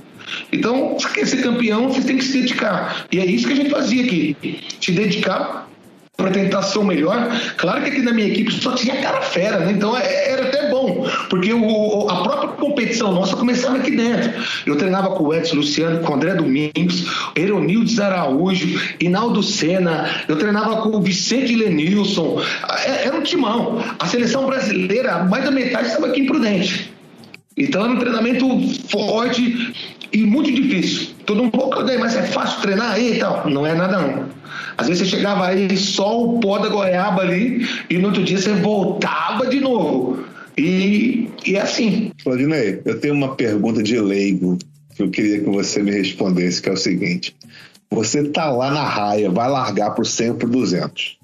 Então, se quer ser campeão, você tem que se dedicar. E é isso que a gente fazia aqui. Se dedicar para tentar ser o melhor. Claro que aqui na minha equipe só tinha cara fera, né? Então é, era até bom, porque o, a própria competição nossa começava aqui dentro. Eu treinava com o Edson Luciano, com o André Domingos, Eronildes Araújo, Inaldo Senna, eu treinava com o Vicente Lenilson. É, era um timão. A seleção brasileira, mais da metade estava aqui em Prudente. Então era um treinamento forte e muito difícil. Todo um pouco, mas é fácil treinar e tal. Não é nada não. Às vezes você chegava aí só o pó da goiaba ali e no outro dia você voltava de novo. E, e é assim. Claudinei, eu tenho uma pergunta de leigo que eu queria que você me respondesse, que é o seguinte. Você tá lá na raia, vai largar pro 100 ou pro 200.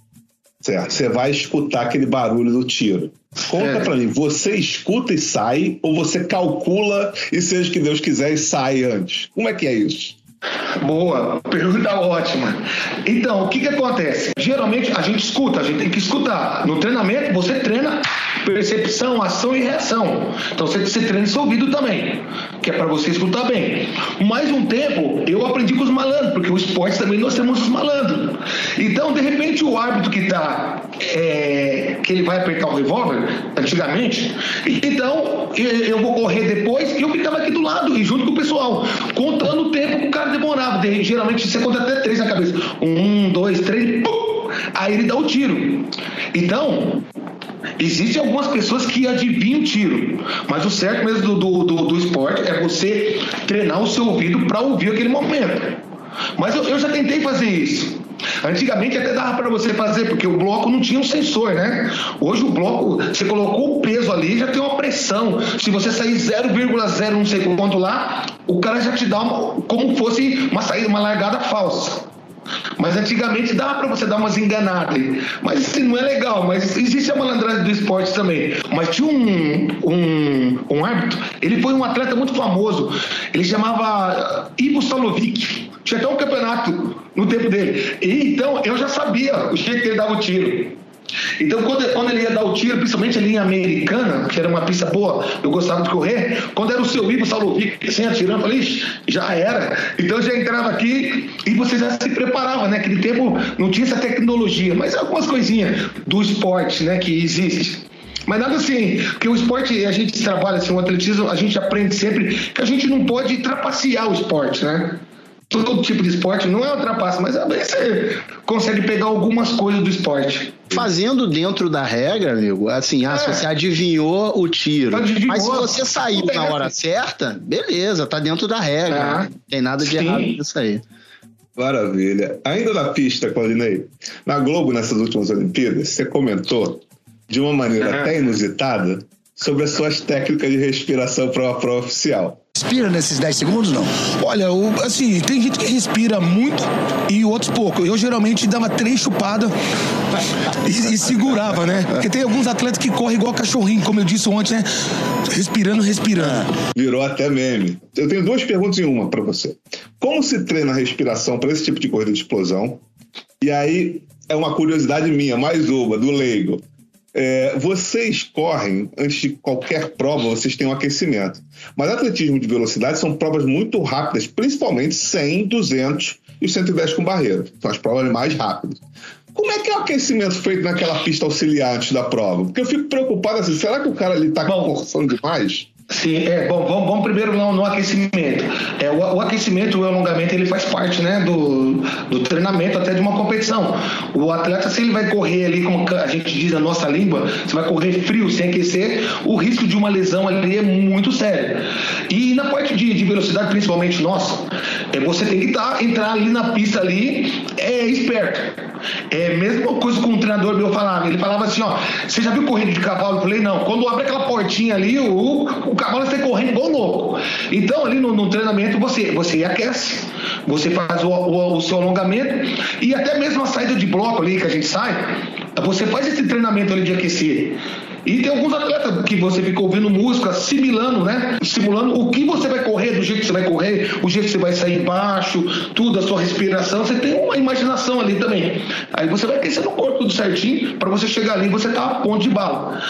Certo? Você vai escutar aquele barulho do tiro. Conta É. pra mim, você escuta e sai ou você calcula e seja o que Deus quiser e sai antes? Como é que é isso? Boa, pergunta ótima. Então, o que que acontece? Geralmente a gente escuta, a gente tem que escutar. No treinamento, você treina percepção, ação e reação. Então você, você treina seu ouvido também, que é para você escutar bem. Mais um tempo, eu aprendi com os malandros, porque o esporte também nós temos os malandros. Então, de repente, o árbitro que tá. é, que ele vai apertar o revólver, antigamente, então eu, vou correr depois e eu ficava aqui do lado, e junto com o pessoal, contando o tempo que o cara demorava. De- geralmente você conta até três na cabeça. Um, dois, três, pum! Aí ele dá o tiro. Então, Existem algumas pessoas que adivinham o tiro, mas o certo mesmo do, do, do, esporte é você treinar o seu ouvido para ouvir aquele momento. Mas eu, eu já tentei fazer isso. Antigamente até dava para você fazer, porque o bloco não tinha um sensor, né? Hoje o bloco, você colocou o peso ali, já tem uma pressão. Se você sair 0,0 não sei quanto lá, o cara já te dá uma, como fosse uma saída, uma largada falsa. Mas antigamente dava para você dar umas enganadas. Mas assim, não é legal. Mas existe a malandragem do esporte também. Mas tinha um, um, um árbitro, ele foi um atleta muito famoso. Ele chamava Ivo Stalovic. Tinha até um campeonato no tempo dele. E, então eu já sabia o jeito que ele dava o tiro. Então, quando, quando ele ia dar o tiro, principalmente ali em Americana, que era uma pista boa, eu gostava de correr, quando era o seu Ivo Salovic sem atirando, eu falei, "Ixi, já era. Então, eu já entrava aqui e você já se preparava, né? Naquele tempo não tinha essa tecnologia, mas algumas coisinhas do esporte, né, que existe. Mas nada assim, porque o esporte, a gente trabalha assim, o atletismo, a gente aprende sempre que a gente não pode trapacear o esporte, né? Todo tipo de esporte não é ultrapassa, mas às vezes você consegue pegar algumas coisas do esporte. Fazendo dentro da regra, amigo, assim, ah, se É. você adivinhou o tiro, Adivinhou. mas se você saiu na hora certa, beleza, tá dentro da regra. É. Não tem nada de Sim. errado nisso aí. Maravilha. Ainda na pista, Claudinei, na Globo, nessas últimas Olimpíadas, você comentou de uma maneira até inusitada sobre as suas técnicas de respiração para uma prova oficial. Respira nesses 10 segundos, não? Olha, o- assim, tem gente que respira muito e outros pouco. Eu geralmente dava três chupadas e, e segurava, né? Porque tem alguns atletas que correm igual cachorrinho, como eu disse ontem, né? Respirando, respirando. Virou até meme. Eu tenho duas perguntas em uma para você. Como se treina a respiração para esse tipo de corrida de explosão? E aí é uma curiosidade minha, mais uma, do leigo. É, vocês correm, antes de qualquer prova, vocês têm um aquecimento. Mas atletismo de velocidade são provas muito rápidas, principalmente 100, 200 e 110 com barreira. São as provas mais rápidas. Como é que é o aquecimento feito naquela pista auxiliar antes da prova? Porque eu fico preocupado assim, será que o cara ali tá Bom. forçando demais? Sim, é, bom, vamos, vamos primeiro no, no aquecimento. É, o, o aquecimento, o alongamento, ele faz parte né, do, do treinamento até de uma competição. O atleta, se ele vai correr ali, como a gente diz na nossa língua, se vai correr frio, sem aquecer, o risco de uma lesão ali é muito sério. E na parte de, de velocidade, principalmente nossa, é, você tem que tá, entrar ali na pista ali é, esperto. É a mesma coisa que um treinador meu falava. Ele falava assim, ó, você já viu corrida de cavalo? Eu falei, não. Quando abre aquela portinha ali, o, o cavalo sai correndo igual louco. Então, ali no, no treinamento, você, você aquece, você faz o, o, o seu alongamento e até mesmo a saída de bloco ali que a gente sai, você faz esse treinamento ali de aquecer. E tem alguns atletas que você fica ouvindo música, simulando, né? Simulando o que você vai correr, do jeito que você vai correr, o jeito que você vai sair baixo, tudo, a sua respiração. Você tem uma imaginação ali também. Aí você vai aquecendo o corpo tudo certinho, para você chegar ali você tá a ponto de bala.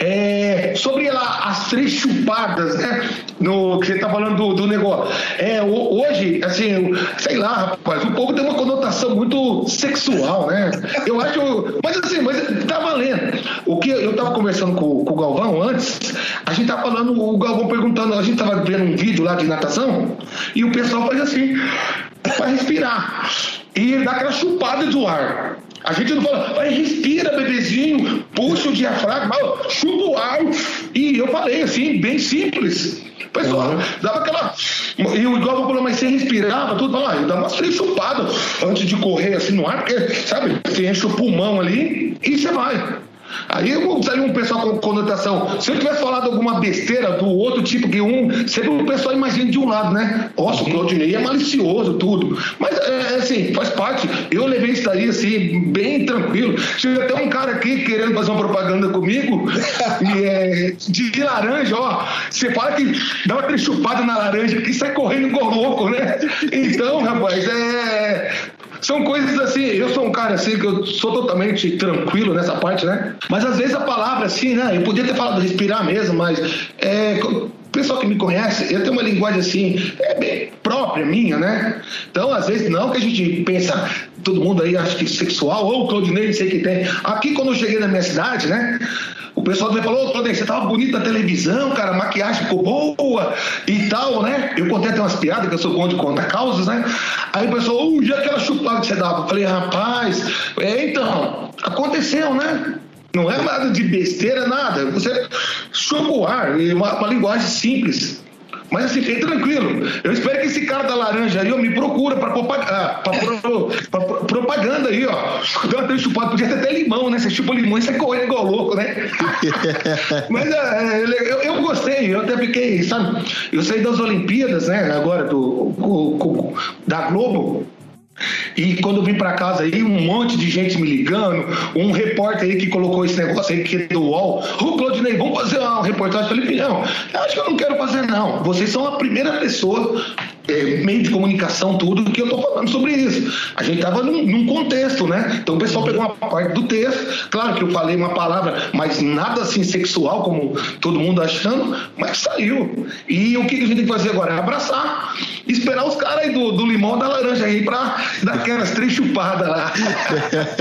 É, sobre lá, as três chupadas, né? No, que você tá falando do, do negócio. É, ho- hoje, assim, sei lá, rapaz, o povo tem uma conotação muito sexual, né? Eu acho. Mas assim, mas tá valendo. O que eu tava conversando com, com o Galvão antes, a gente tava falando, o Galvão perguntando, a gente tava vendo um vídeo lá de natação, e o pessoal faz assim, para respirar. E dá aquela chupada do ar. A gente não fala, vai, respira, bebezinho, puxa o diafragma, chupa o ar. E eu falei assim, bem simples. Pessoal, dava aquela. E o igual falou, mas você respirava, tudo, falava, ah, eu dava umas três chupadas antes de correr assim no ar, porque, sabe, você enche o pulmão ali e você vai. Aí saiu um pessoal com conotação. Se eu tivesse falado alguma besteira do outro tipo que um, sempre o pessoal imagina de um lado, né? Nossa, o Claudinei é malicioso, tudo. Mas, é, é, assim, faz parte. Eu levei isso daí, assim, bem tranquilo. Chega até um cara aqui querendo fazer uma propaganda comigo, e é, de laranja, ó. Você fala que dá uma chupada na laranja que sai correndo igual louco, né? Então, rapaz, é. São coisas assim, eu sou um cara assim que eu sou totalmente tranquilo nessa parte, né? Mas às vezes a palavra assim, né? Eu podia ter falado respirar mesmo, mas é, o pessoal que me conhece, eu tenho uma linguagem assim, é bem própria minha, né? Então, às vezes, não que a gente pensa, todo mundo aí acha que sexual, ou o Claudinei, sei que tem. Aqui, quando eu cheguei na minha cidade, né? Pessoal também falou, Claudinei, você tava bonito na televisão, cara, a maquiagem ficou boa e tal, né? Eu contei até umas piadas, que eu sou bom de contar causas, né? Aí o pessoal, oh, e aquela chupada que você dava? Eu falei, rapaz, é, então, aconteceu, né? Não é nada de besteira, nada. Você chupa o ar, uma, uma linguagem simples. Mas assim, fique tranquilo. Eu espero que esse cara da laranja aí ó, me procura para propaganda, pra propaganda aí, ó. Dá uma chupado, podia ter até limão, né? Você chupa limão e sai correndo igual louco, né? (laughs) Mas é, eu, eu, gostei, eu até fiquei, sabe? Eu saí das Olimpíadas, né? Agora do, da Globo. E quando eu vim para casa aí, um monte de gente me ligando, um repórter aí que colocou esse negócio aí que é do UOL, ô Claudinei, vamos fazer uma reportagem. Eu falei, não, acho que eu não quero fazer não. Vocês são a primeira pessoa é, meio de comunicação, tudo, que eu estou falando sobre isso. A gente estava num, num, contexto, né? Então o pessoal pegou uma parte do texto, claro que eu falei uma palavra, mas nada assim sexual, como todo mundo achando, mas saiu. E o que a gente tem que fazer agora? É abraçar, esperar os caras aí do, do limão da laranja aí para dar aquelas três chupadas lá.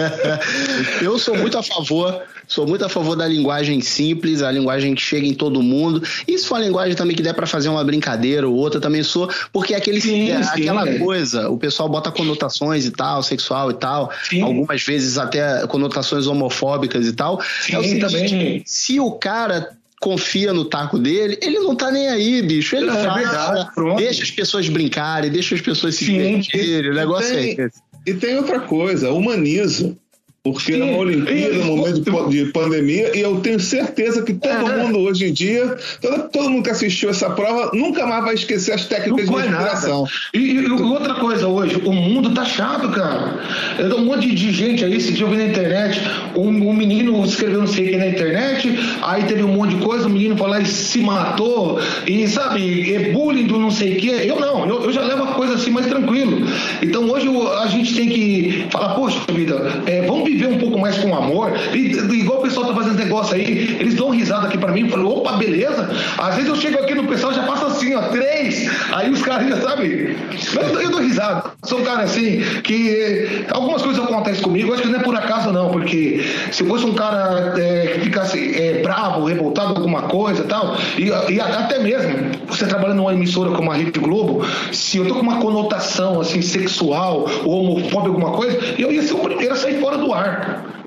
(laughs) eu sou muito a favor Sou muito a favor da linguagem simples, a linguagem que chega em todo mundo. E se for a linguagem também que der para fazer uma brincadeira ou outra, também sou, porque é aquele, sim, é, sim, aquela é. coisa, o pessoal bota conotações e tal, sexual e tal, sim. algumas vezes até conotações homofóbicas e tal. Sim, é o seguinte, também. se o cara confia no taco dele, ele não tá nem aí, bicho. Ele é, fala, verdade, deixa as pessoas brincarem, deixa as pessoas se divertirem. O negócio é tem, é esse. E tem outra coisa, humaniza. Porque é uma Olimpíada, no momento de pandemia, e eu tenho certeza que todo é. mundo hoje em dia, todo, todo, mundo que assistiu essa prova, nunca mais vai esquecer as técnicas de respiração. E, e, outra coisa hoje, o mundo tá chato, cara. Eu um monte de gente aí, esse dia eu vi na internet, um, um menino escreveu não sei o que na internet, aí teve um monte de coisa, o menino falou e se matou, e sabe, é bullying do não sei o que. Eu não, eu, eu, já levo a coisa assim mais tranquilo. Então hoje a gente tem que falar, poxa vida, é, vamos viver um pouco mais com amor. E, igual o pessoal tá fazendo negócio aí, eles dão risada aqui para mim, falam, opa, beleza. Às vezes eu chego aqui no pessoal já passa assim, ó, três. Aí os caras já sabem. Eu, eu dou risada. Sou um cara assim, que algumas coisas acontecem comigo, acho que não é por acaso não, porque se eu fosse um cara é, que ficasse é, bravo, revoltado com alguma coisa tal, e, e até mesmo, você trabalhando numa emissora como a Rede Globo, se eu tô com uma conotação assim, sexual ou homofóbica, alguma coisa, eu ia ser o primeiro a sair fora do ar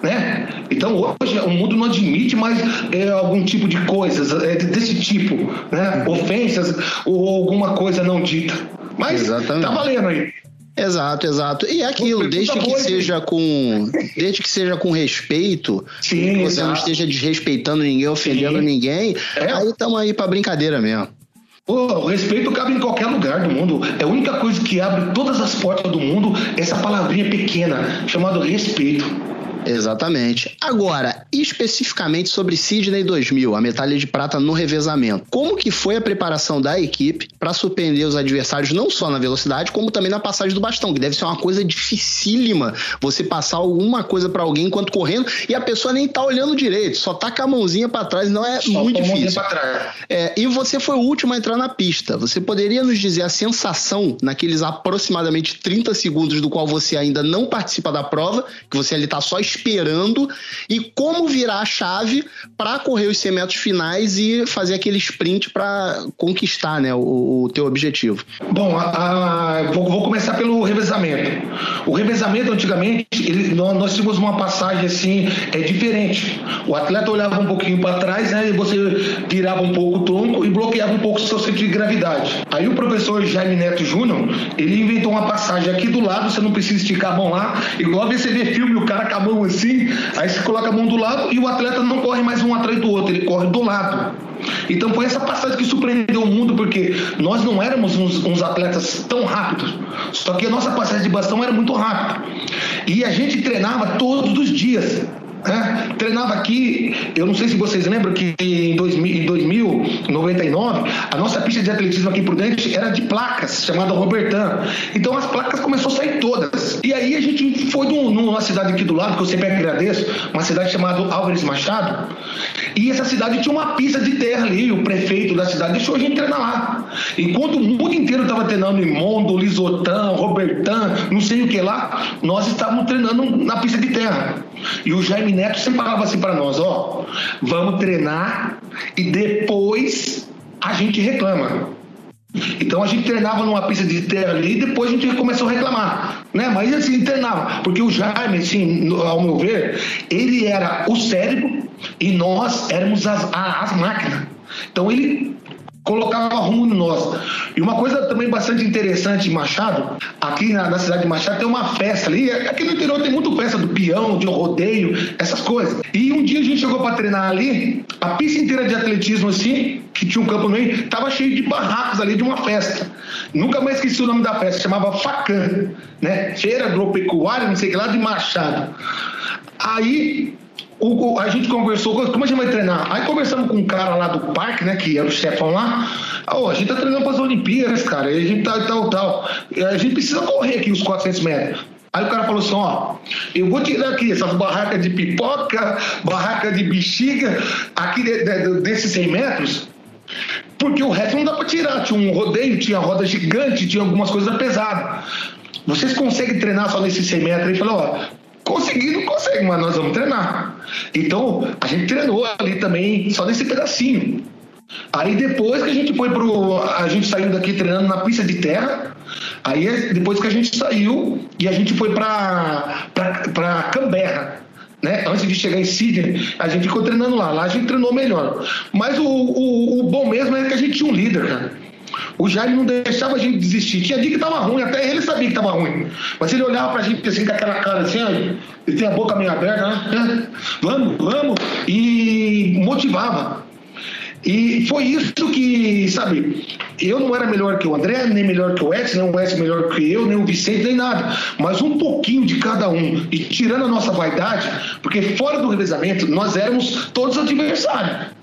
né? Então hoje o mundo não admite mais é, algum tipo de coisas é, desse tipo, né? Ofensas ou alguma coisa não dita. Mas Exatamente. tá valendo aí. Exato, exato. E é aquilo, desde que seja com, desde que seja com respeito, Sim, que você exato. não esteja desrespeitando ninguém, ofendendo Sim. ninguém, é. aí estamos aí para brincadeira mesmo. Pô, o respeito cabe em qualquer lugar do mundo. É a única coisa que abre todas as portas do mundo, essa palavrinha pequena chamada respeito. Exatamente. Agora, especificamente sobre Sydney 2000, a medalha de prata no revezamento. Como que foi a preparação da equipe para surpreender os adversários não só na velocidade, como também na passagem do bastão, que deve ser uma coisa dificílima você passar alguma coisa para alguém enquanto correndo e a pessoa nem tá olhando direito, só tá com a mãozinha para trás, não é só muito difícil. É, e você foi o último a entrar na pista. Você poderia nos dizer a sensação naqueles aproximadamente 30 segundos do qual você ainda não participa da prova, que você ali tá só esperando e como virar a chave para correr os 100 metros finais e fazer aquele sprint para conquistar né, o, o, teu objetivo? Bom, a, a, vou, vou, começar pelo revezamento. O revezamento, antigamente, ele, nós, nós, tínhamos uma passagem assim, é diferente. O atleta olhava um pouquinho para trás né, e você virava um pouco o tronco e bloqueava um pouco o seu centro de gravidade. Aí o professor Jaime Neto Júnior, ele inventou uma passagem aqui do lado, você não precisa esticar a mão lá, igual você vê filme, o cara com a mão assim, aí você coloca a mão do lado e o atleta não corre mais um atrás do outro, ele corre do lado. Então foi essa passagem que surpreendeu o mundo, porque nós não éramos uns, uns atletas tão rápidos, só que a nossa passagem de bastão era muito rápida. E a gente treinava todos os dias. Né? Treinava aqui, eu não sei se vocês lembram que em 2000, em 2099, a nossa pista de atletismo aqui em Prudente era de placas, chamada Robertan. Então as placas começaram a sair todas. E aí a gente foi num- numa cidade aqui do lado, que eu sempre agradeço, uma cidade chamada Álvares Machado. E essa cidade tinha uma pista de terra ali, o prefeito da cidade deixou a gente treinar lá. Enquanto o mundo inteiro estava treinando em Mondo, Lisotan, Robertan, não sei o que lá, nós estávamos treinando na pista de terra. E o Jaime Neto sempre falava assim para nós, ó, vamos treinar e depois a gente reclama. Então a gente treinava numa pista de terra ali e depois a gente começou a reclamar, né? Mas assim, treinava, porque o Jaime, assim, ao meu ver, ele era o cérebro e nós éramos as, as máquinas. Então ele colocava rumo em nós. E uma coisa também bastante interessante Machado, aqui na, na cidade de Machado tem uma festa ali, aqui no interior tem muito festa do peão, de rodeio, essas coisas. E um dia a gente chegou para treinar ali, a pista inteira de atletismo assim, que tinha um campo no meio, tava cheio de barracos ali de uma festa. Nunca mais esqueci o nome da festa, chamava Facã, né? Feira Agropecuária, não sei o que lá, de Machado. Aí o- o- a gente conversou, como a gente vai treinar? Aí conversamos com um cara lá do parque, né, que era o chefão lá. Ô, a gente tá treinando para as Olimpíadas, cara, e a gente tá tal, tal. A gente precisa correr aqui os 400 metros. Aí o cara falou assim, ó, eu vou tirar aqui essas barracas de pipoca, barraca de bexiga, aqui de- de- desses 100 metros, porque o resto não dá para tirar. Tinha um rodeio, tinha roda gigante, tinha algumas coisas pesadas. Vocês conseguem treinar só nesses 100 metros? Ele falou, ó, conseguir não consegue, mas nós vamos treinar. Então, a gente treinou ali também, só nesse pedacinho. Aí depois que a gente foi pro. A gente saiu daqui treinando na pista de terra. Aí é depois que a gente saiu e a gente foi pra, pra, pra Canberra. Né? Antes de chegar em Sydney, a gente ficou treinando lá. Lá a gente treinou melhor. Mas o, o, o bom mesmo é que a gente tinha um líder, cara. O Jair não deixava a gente desistir. Tinha dia que tava ruim, até ele sabia que tava ruim. Mas ele olhava pra gente assim, com aquela cara assim, ele tem a boca meio aberta, né? Vamos, vamos. E motivava. E foi isso que, sabe, eu não era melhor que o André, nem melhor que o Edson, nem o Edson melhor que eu, nem o Vicente, nem nada. Mas um pouquinho de cada um. E tirando a nossa vaidade, porque fora do revezamento, nós éramos todos adversários.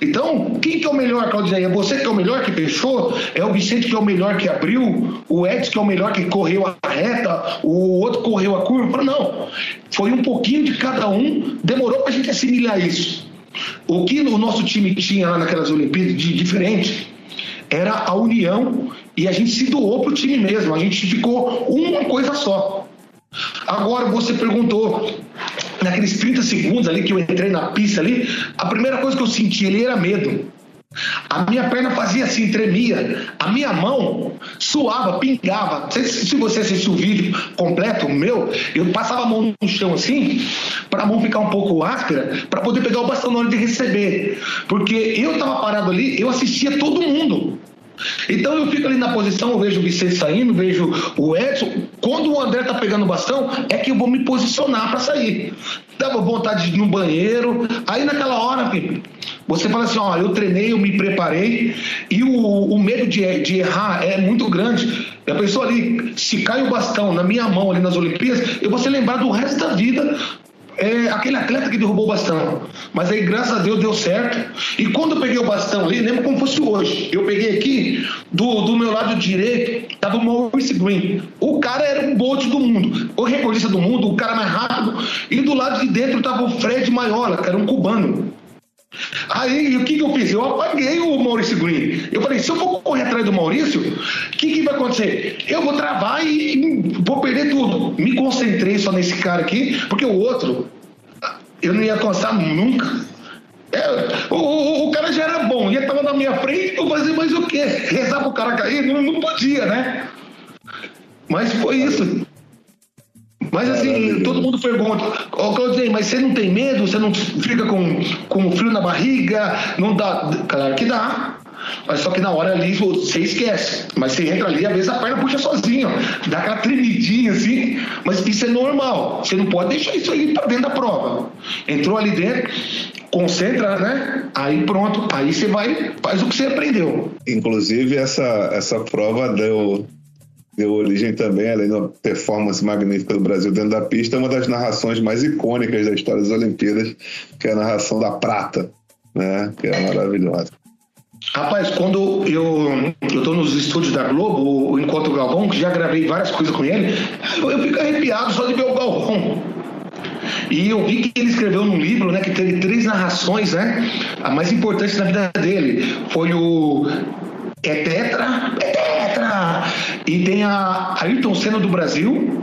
Então, quem que é o melhor, Claudinei? É você que é o melhor que fechou? É o Vicente que é o melhor que abriu? O Edson que é o melhor que correu a reta? O outro correu a curva? Não. Foi um pouquinho de cada um. Demorou pra gente assimilar isso. O que o nosso time tinha lá naquelas Olimpíadas de diferente era a união e a gente se doou pro time mesmo. A gente ficou uma coisa só. Agora você perguntou naqueles 30 segundos ali que eu entrei na pista ali, a primeira coisa que eu senti ali era medo. A minha perna fazia assim, tremia. A minha mão suava, pingava. Não sei se você assistiu o vídeo completo meu, eu passava a mão no chão assim, para a mão ficar um pouco áspera, para poder pegar o bastão na hora de receber. Porque eu estava parado ali, eu assistia todo mundo. Então eu fico ali na posição, eu vejo o Vicente saindo, vejo o Edson. Quando o André tá pegando o bastão, é que eu vou me posicionar para sair. Dava vontade de ir no banheiro. Aí naquela hora, você fala assim: ó, eu treinei, eu me preparei. E o, o medo de, de errar é muito grande. A pessoa ali, se cai o bastão na minha mão ali nas Olimpíadas, eu vou ser lembrado do resto da vida é aquele atleta que derrubou o bastão. Mas aí, graças a Deus, deu certo. E quando eu peguei o bastão ali, lembra como fosse hoje. Eu peguei aqui, do, do meu lado direito, tava o Maurice Green. O cara era um bolt do mundo. O recordista do mundo, o cara mais rápido. E do lado de dentro tava o Fred Maiola, que era um cubano. Aí, o que, que eu fiz? Eu apaguei o Maurício Green. Eu falei, se eu for correr atrás do Maurício, o que, que vai acontecer? Eu vou travar e, vou perder tudo. Me concentrei só nesse cara aqui, porque o outro, eu não ia alcançar nunca. É, o, o, o cara já era bom, ia estar na minha frente, eu fazer mais o quê? Rezar pro cara cair? Não, não podia, né? Mas foi isso. Mas assim, todo mundo pergunta, ó, Claudinei, mas você não tem medo? Você não fica com, com frio na barriga? Não dá? Claro que dá. Mas só que na hora ali você esquece. Mas você entra ali, às vezes a perna puxa sozinho, dá aquela tremidinha assim. Mas isso é normal. Você não pode deixar isso aí para dentro da prova. Entrou ali dentro, concentra, né? Aí pronto, aí você vai, faz o que você aprendeu. Inclusive, essa, essa prova deu, deu origem também, além da performance magnífica do Brasil dentro da pista, uma das narrações mais icônicas da história das Olimpíadas, que é a narração da prata, né? Que é maravilhosa. Rapaz, quando eu, tô nos estúdios da Globo, o Encontro Galvão, que já gravei várias coisas com ele, eu, eu fico arrepiado só de ver o Galvão. E eu vi que ele escreveu num livro, né, que teve três narrações, né? A mais importante na vida dele foi o É Tetra, é Tetra! E tem a Ayrton Senna do Brasil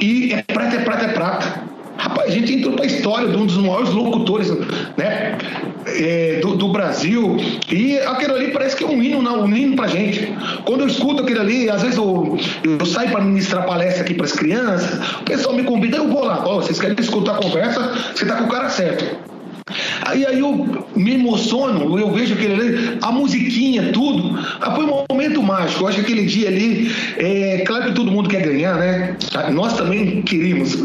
e É Prata, é Prata, é Prata. Rapaz, a gente entrou para a história de um dos maiores locutores né, é, do, do, Brasil. E aquele ali parece que é um hino, não, um hino para gente. Quando eu escuto aquele ali, às vezes eu, eu saio para ministrar palestra aqui para as crianças, o pessoal me convida, eu vou lá. Oh, vocês querem escutar a conversa? Você está com o cara certo. Aí, aí eu me emociono, eu vejo aquele ali, a musiquinha, tudo. Ah, foi um momento mágico. Eu acho que aquele dia ali, é claro que todo mundo quer ganhar, né? Nós também queríamos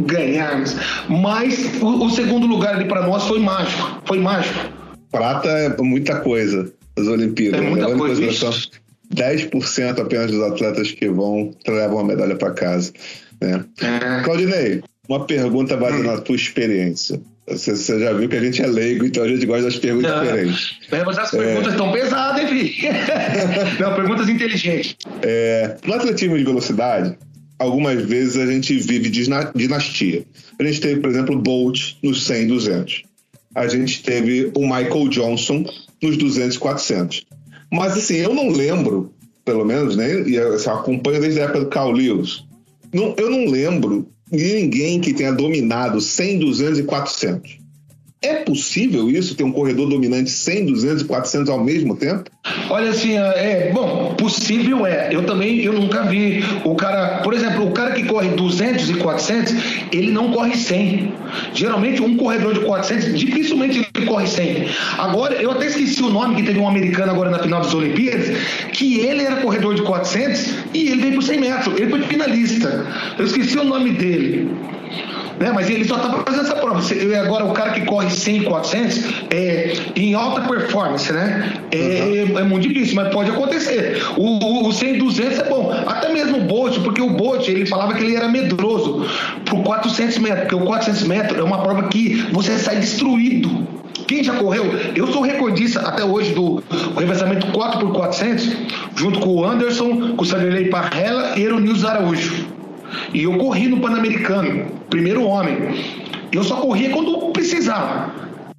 ganharmos. Mas o, o segundo lugar ali para nós foi mágico. Foi mágico. Prata é muita coisa as Olimpíadas. É muita né? coisa. São 10% apenas dos atletas que vão levam a medalha para casa. Né? É. Claudinei, uma pergunta baseada na tua experiência. Você, você, já viu que a gente é leigo, então a gente gosta das perguntas Não, diferentes. Mas as perguntas estão pesadas, hein, filho? (laughs) Não, perguntas inteligentes. É, no atletismo de velocidade, algumas vezes a gente vive dinastia. A gente teve, por exemplo, Bolt nos 100 e 200. A gente teve o Michael Johnson nos 200 e 400. Mas, assim, eu não lembro, pelo menos, né? E eu acompanho desde a época do Carl Lewis. Não, eu não lembro ninguém que tenha dominado 100, 200 e 400. É possível isso, ter um corredor dominante 100, 200 e 400 ao mesmo tempo? Olha assim, é, bom, possível é. Eu também, eu nunca vi o cara, por exemplo, o cara que corre 200 e 400, ele não corre 100. Geralmente um corredor de 400, dificilmente ele corre 100. Agora, eu até esqueci o nome que teve um americano agora na final das Olimpíadas, que ele era corredor de 400 e ele veio por 100 metros, ele foi finalista. Eu esqueci o nome dele né? Mas ele só está fazendo essa prova. Agora, o cara que corre 100, 400, é, em alta performance, né? É, uhum. é, muito difícil, mas pode acontecer. O, o, o 100, 200 é bom. Até mesmo o Bolt, porque o Bolt, ele falava que ele era medroso por 400 metros, porque o 400 metros é uma prova que você sai destruído. Quem já correu? Eu sou recordista até hoje do revezamento 4x400, junto com o Anderson, com o Sadirley Parrella e o Nils Araújo. E eu corri no Pan-Americano, primeiro homem. Eu só corria quando precisava,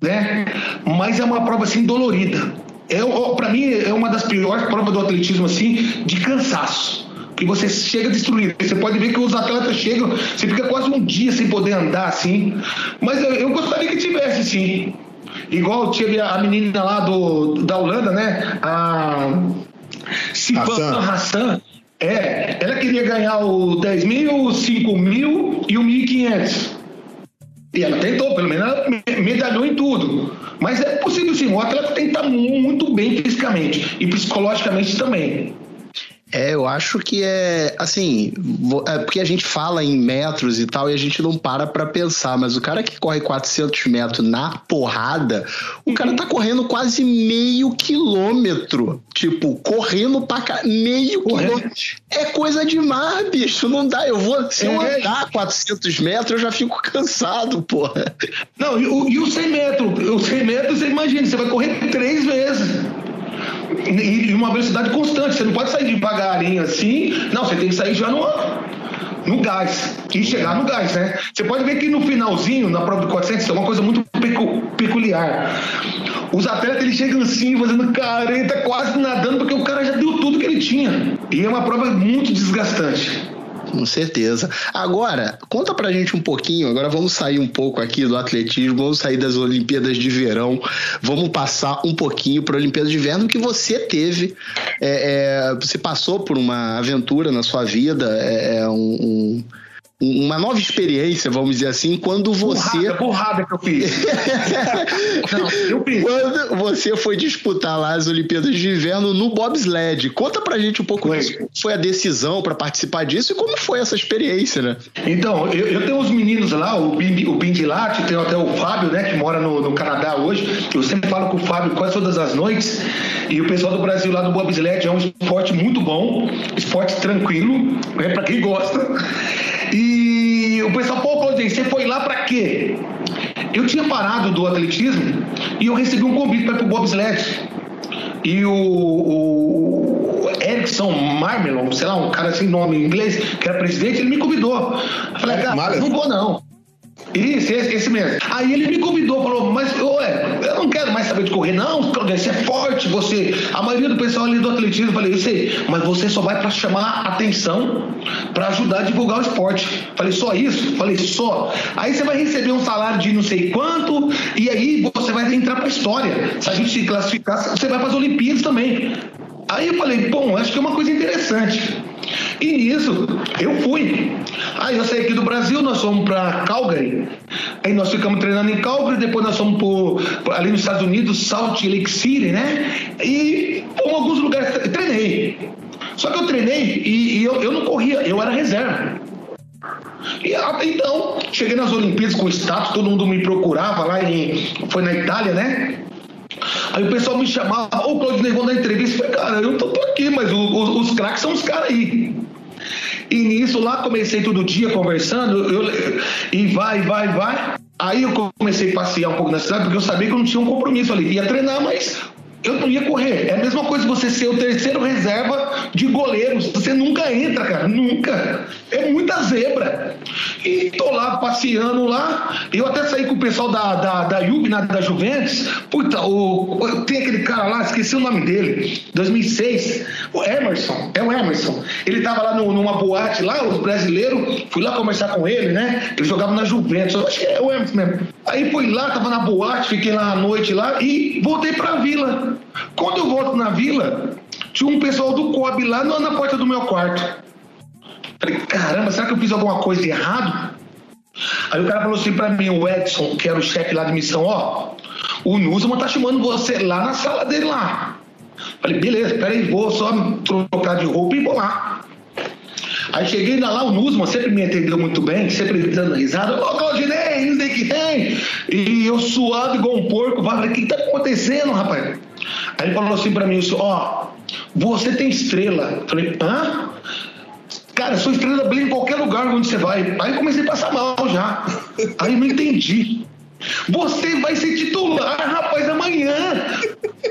né? Mas é uma prova assim dolorida. É, para mim é uma das piores provas do atletismo assim, de cansaço. Que você chega destruído. Você pode ver que os atletas chegam, você fica quase um dia sem poder andar assim. Mas eu, eu gostaria que tivesse, sim. Igual tive a menina lá do, da Holanda, né? A Sivan Hassan. É, ela queria ganhar o 10 mil, o 5 mil e o 1.500. E ela tentou, pelo menos ela medalhou em tudo. Mas é possível sim, o atleta tem que estar muito bem fisicamente e psicologicamente também. É, eu acho que é assim, é porque a gente fala em metros e tal e a gente não para pra pensar, mas o cara que corre 400 metros na porrada, o cara tá correndo quase meio quilômetro, tipo, correndo pra cá, meio quilômetro. É coisa demais, bicho, não dá, eu vou, se eu é. andar 400 metros eu já fico cansado, porra. Não, e o, e o 100 metros, o 100 metros, você imagina, você vai correr três vezes e uma velocidade constante. Você não pode sair devagarinho assim. Não, você tem que sair já no, no gás. E chegar no gás, né? Você pode ver que no finalzinho, na prova do 400, é uma coisa muito pecu peculiar. Os atletas eles chegam assim, fazendo careta, quase nadando, porque o cara já deu tudo que ele tinha. E é uma prova muito desgastante. Com certeza. Agora, conta pra gente um pouquinho. Agora vamos sair um pouco aqui do atletismo, vamos sair das Olimpíadas de Verão, vamos passar um pouquinho para Olimpíadas de Inverno que você teve. É, é, você passou por uma aventura na sua vida, é, é um, um uma nova experiência, vamos dizer assim, quando você. Burrada, burrada que eu fiz. (laughs) Não, eu fiz. Quando você foi disputar lá as Olimpíadas de Inverno no bobsled. Conta pra gente um pouco Foi. disso. Foi a decisão pra participar disso e como foi essa experiência, né? Então, eu, eu tenho uns meninos lá, o Bim, o Dilate, tem até o Fábio, né, que mora no, no Canadá hoje. Eu sempre falo com o Fábio quase todas as noites. E o pessoal do Brasil lá do bobsled é um esporte muito bom, esporte tranquilo, né, pra quem gosta. E o pessoal, pô, Claudinei, você foi lá pra quê? Eu tinha parado do atletismo e eu recebi um convite para ir pro bobsled. E o, o Erickson Marmelon, sei lá, um cara sem nome em inglês, que era presidente, ele me convidou. Eu falei, cara, não vou não. Isso, esse, esse mesmo. Aí ele me convidou, falou, mas ué, eu não quero mais saber de correr, não, Claudio, você é forte, você. A maioria do pessoal ali do atletismo, eu falei, eu sei, mas você só vai para chamar atenção, para ajudar a divulgar o esporte. Falei, só isso? Falei, só. Aí você vai receber um salário de não sei quanto, e aí você vai entrar para a história. Se a gente se classificar, você vai para as Olimpíadas também. Aí eu falei, bom, acho que é uma coisa interessante. E nisso, eu fui. Aí eu saí aqui do Brasil, nós fomos para Calgary. Aí nós ficamos treinando em Calgary, depois nós fomos pro- ali nos Estados Unidos, Salt Lake City, né? E em alguns lugares treinei. Só que eu treinei e, e eu, eu não corria, eu era reserva. E até então, cheguei nas Olimpíadas com status, todo mundo me procurava lá em. Foi na Itália, né? Aí o pessoal me chamava, ô Claudinei, vou dar entrevista. Eu falei, cara, eu tô, tô aqui, mas o- o- os craques são os caras aí. E nisso lá comecei todo dia conversando, eu- e vai, vai, vai. Aí eu comecei a passear um pouco na cidade, porque eu sabia que eu não tinha um compromisso ali. Ia treinar, mas eu não ia correr. É a mesma coisa você ser o terceiro reserva de goleiros. Você nunca entra, cara, nunca. É muita zebra. E tô lá passeando lá. Eu até saí com o pessoal da, da, da Juve, né, da Juventus. Puta, o, tem aquele cara lá, esqueci o nome dele, 2006. O Emerson, é o Emerson. Ele tava lá no- numa boate lá, os brasileiros. Fui lá conversar com ele, né? Ele jogava na Juventus. Eu acho que é o Emerson mesmo. Aí fui lá, tava na boate, fiquei lá à noite lá e voltei pra vila. Quando eu volto na vila, tinha um pessoal do COB lá na, na porta do meu quarto. Falei, caramba, será que eu fiz alguma coisa de errado? Aí o cara falou assim pra mim, o Edson, que era o chefe lá de missão, ó, o Nusman tá chamando você lá na sala dele lá. Falei, beleza, peraí, vou só trocar de roupa e vou lá. Aí cheguei ainda lá, o Nusman sempre me atendeu muito bem, sempre dando risada. Ô, Claudinei, não sei o que tem. E eu suado igual um porco. Falei, o que tá acontecendo, rapaz? Aí ele falou assim pra mim, ó, você tem estrela. Falei, hã? Cara, sua estrela brilha em qualquer lugar onde você vai. Aí comecei a passar mal já. Aí eu não entendi. Você vai ser titular, rapaz, amanhã.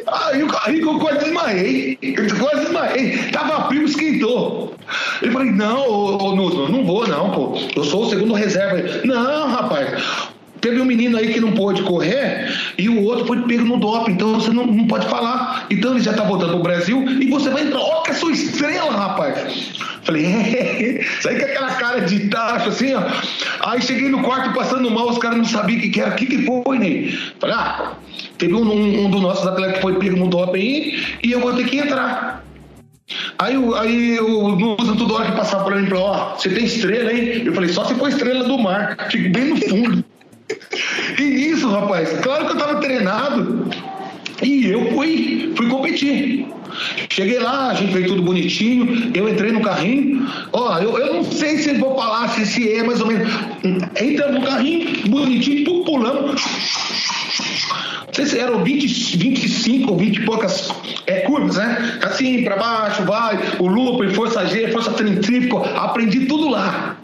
Aí aí eu quase desmaiei. Eu quase desmaiei. Tava frio, esquentou. Eu falei, não, ô, ô Nusman, não vou não, pô. Eu sou o segundo reserva. Não, rapaz. Teve um menino aí que não pôde correr e o outro foi pego no doping, então você não, não pode falar. Então ele já tá voltando pro Brasil e você vai entrar. Ó, que é sua estrela, rapaz. Falei, (laughs) sai com aquela cara de tacho assim, ó. Aí cheguei no quarto passando mal, os caras não sabiam o que, que era. O que, que foi, Ney? Falei, ah, teve um, um, um dos nossos atletas que foi pego no doping e eu vou ter que entrar. Aí, aí o Nusa toda hora que passava pra mim, falou, ó, você tem estrela, hein? Eu falei, só se for estrela do mar, fico bem no fundo. E nisso, rapaz, claro que eu tava treinado. E eu fui, fui competir. Cheguei lá, a gente fez tudo bonitinho. Eu entrei no carrinho. Ó, eu, eu não sei se vou falar se, se é mais ou menos. Entra no carrinho, bonitinho, pulando. Não sei se eram 20, 25 ou 20 e poucas é, curvas, né? Assim, pra baixo, vai, o loop, força G, força centrífuga, aprendi tudo lá.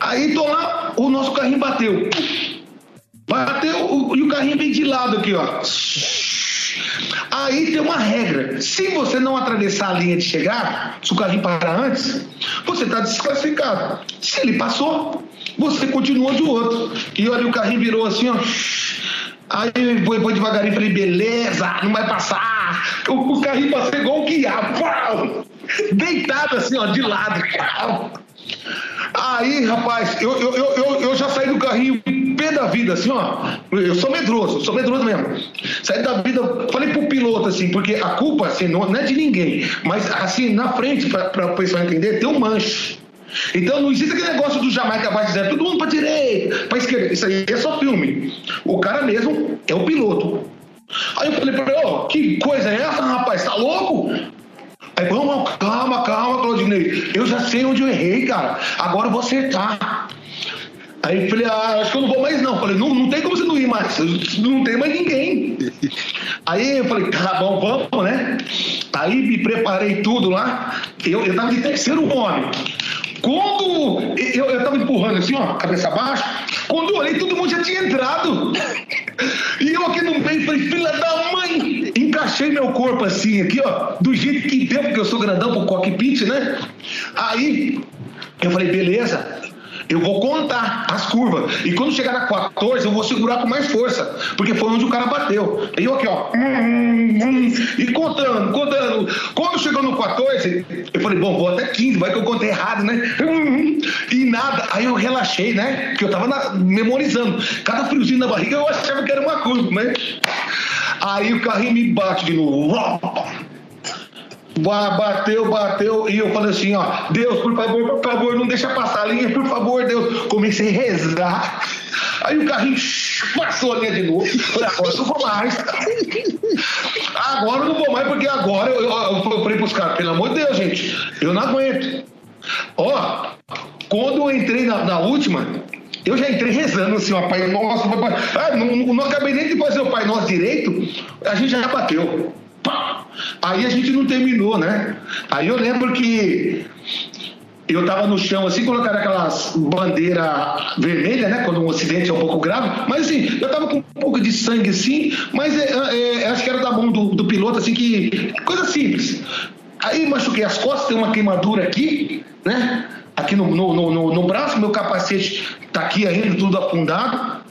Aí tô lá, o nosso carrinho bateu. Bateu e o carrinho vem de lado aqui, ó. Aí tem uma regra. Se você não atravessar a linha de chegar, se o carrinho parar antes, você está desclassificado. Se ele passou, você continua de outro. E olha, o carrinho virou assim, ó. Aí eu foi devagarinho falei, beleza, não vai passar. O, o carrinho passou igual um quiabo. Deitado assim, ó, de lado. Aí, rapaz, eu, eu, eu, eu, já saí do carrinho pé da vida, assim, ó. Eu sou medroso, sou medroso mesmo. Saí da vida, falei pro piloto, assim, porque a culpa, assim, não, é de ninguém. Mas, assim, na frente, pra, pra o pessoal entender, tem um manche. Então não existe aquele negócio do Jamaica vai dizer todo mundo para direita, para esquerda. Isso aí é só filme. O cara mesmo é o piloto. Aí eu falei para ele, oh, que coisa é essa, rapaz? Tá louco? Aí, vamos, calma, calma, Claudinei. Eu já sei onde eu errei, cara. Agora eu vou acertar. Aí eu falei, ah, acho que eu não vou mais não. Falei, não, não tem como você não ir mais. Não tem mais ninguém. (laughs) Aí eu falei, tá bom, vamos, né? Aí me preparei tudo lá. Eu, eu tava de terceiro homem. Quando eu, eu tava empurrando assim, ó, cabeça baixa, quando eu olhei, todo mundo já tinha entrado. E eu aqui no meio falei, filha da mãe! Encaixei meu corpo assim, aqui, ó, do jeito que deu, porque eu sou grandão pro cockpit, né? Aí eu falei, beleza, eu vou contar as curvas. E quando chegar na 14, eu vou segurar com mais força. Porque foi onde o cara bateu. E eu aqui, ó. E contando, contando. Quando chegou no 14, eu falei, bom, vou até 15, vai que eu contei errado, né? E nada. Aí eu relaxei, né? Que eu tava na, memorizando. Cada friozinho na barriga eu achava que era uma curva, né? Aí o carrinho me bate de novo. Bateu, bateu, e eu falei assim, ó, Deus, por favor, por favor, não deixa passar a linha, por favor, Deus. Comecei a rezar. Aí o carrinho passou a linha de novo. Falei, agora eu não vou mais. Agora eu não vou mais, porque agora eu, eu, eu falei pros caras, pelo amor de Deus, gente, eu não aguento. Ó, quando eu entrei na, na última, eu já entrei rezando assim, ó, Pai Nosso, ah, não, não, não acabei nem de fazer o Pai Nosso direito, a gente já bateu. Aí a gente não terminou, né? Aí eu lembro que eu estava no chão assim, colocaram aquelas bandeiras vermelhas, né? Quando um acidente é um pouco grave. Mas assim, eu estava com um pouco de sangue assim, mas é, é, é, acho que era da mão do, do piloto, assim, que. Coisa simples. Aí machuquei as costas, tem uma queimadura aqui, né? Aqui no, no, no, no braço, meu capacete tá aqui ainda, tudo afundado.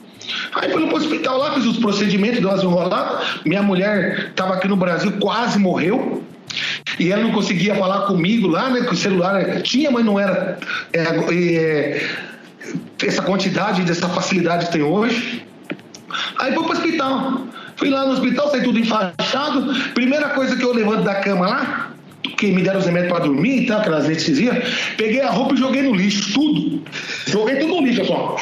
Aí fui no hospital lá, fiz os procedimentos, deu umas enroladas. Minha mulher estava aqui no Brasil, quase morreu. E ela não conseguia falar comigo lá, né? Que o celular tinha, mas não era é, é, essa quantidade, dessa facilidade que tem hoje. Aí fui para o hospital. Fui lá no hospital, saí tudo enfaixado. Primeira coisa que eu levanto da cama lá, que me deram os remédios para dormir e tal, aquelas anestesias, peguei a roupa e joguei no lixo, tudo. Joguei tudo no lixo, só.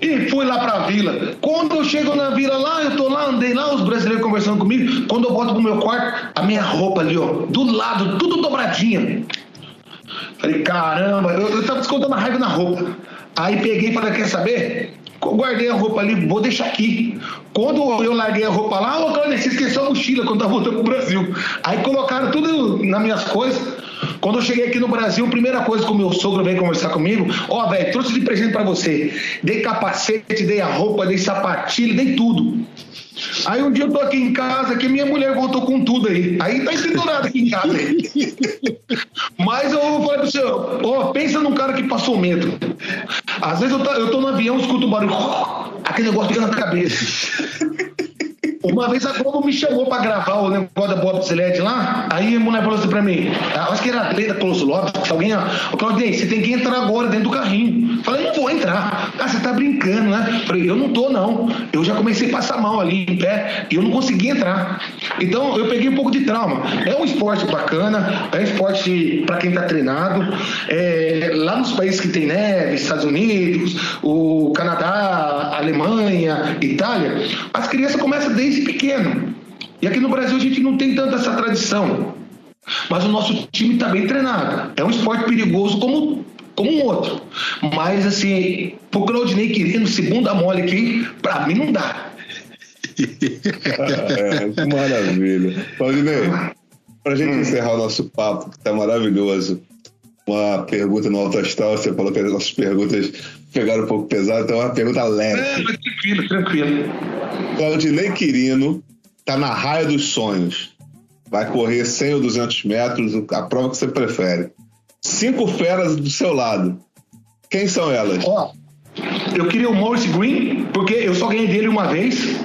E fui lá pra vila. Quando eu chego na vila lá, eu tô lá, andei lá, os brasileiros conversando comigo. Quando eu volto pro meu quarto, a minha roupa ali, ó, do lado, tudo dobradinha. Falei, caramba, eu, eu tava descontando a raiva na roupa. Aí peguei e falei, quer saber? Guardei a roupa ali, vou deixar aqui. Quando eu larguei a roupa lá, o você esqueceu a mochila quando tava voltando pro Brasil. Aí colocaram tudo nas minhas coisas. Quando eu cheguei aqui no Brasil, a primeira coisa que o meu sogro veio conversar comigo, ó, oh, velho, trouxe de presente para você. Dei capacete, dei a roupa, dei sapatilha, dei tudo. Aí um dia eu tô aqui em casa, que minha mulher voltou com tudo aí. Aí tá pendurado aqui em casa. (laughs) Mas eu falei pro senhor, ó, pensa num cara que passou medo. Às vezes eu tô, eu tô no avião, escuto o barulho, (laughs) aquele negócio fica na cabeça. Uma vez a Globo me chamou pra gravar o negócio da Bob Celeste lá, aí a mulher falou assim pra mim, acho que era a Cleida Colosso Lopes, alguém, ó, Claudinei, você tem que entrar agora dentro do carrinho. Falei, não vou entrar. Ah, você tá brincando, né? Falei, eu não tô não. Eu já comecei a passar mal ali em pé e eu não consegui entrar. Então eu peguei um pouco de trauma. É um esporte bacana, é um esporte para quem tá treinado. É, lá nos países que tem neve, Estados Unidos, o Canadá, Alemanha, Itália, as crianças começam desde desde pequeno. E aqui no Brasil a gente não tem tanta essa tradição. Mas o nosso time está bem treinado. É um esporte perigoso como, como um outro. Mas, assim, pro Claudinei querendo segunda mole aqui, para mim não dá. (laughs) é, que maravilha. Claudinei, para gente hum. encerrar o nosso papo, que tá maravilhoso, uma pergunta no Alto Astral, você falou que as nossas perguntas pegaram um pouco pesado, então é uma pergunta leve. É, mas tranquilo, tranquilo. Claudinei Quirino tá na raia dos sonhos. Vai correr 100 ou 200 metros, a prova que você prefere. Cinco feras do seu lado. Quem são elas? Ó, eu queria o Maurice Green, porque eu só ganhei dele uma vez.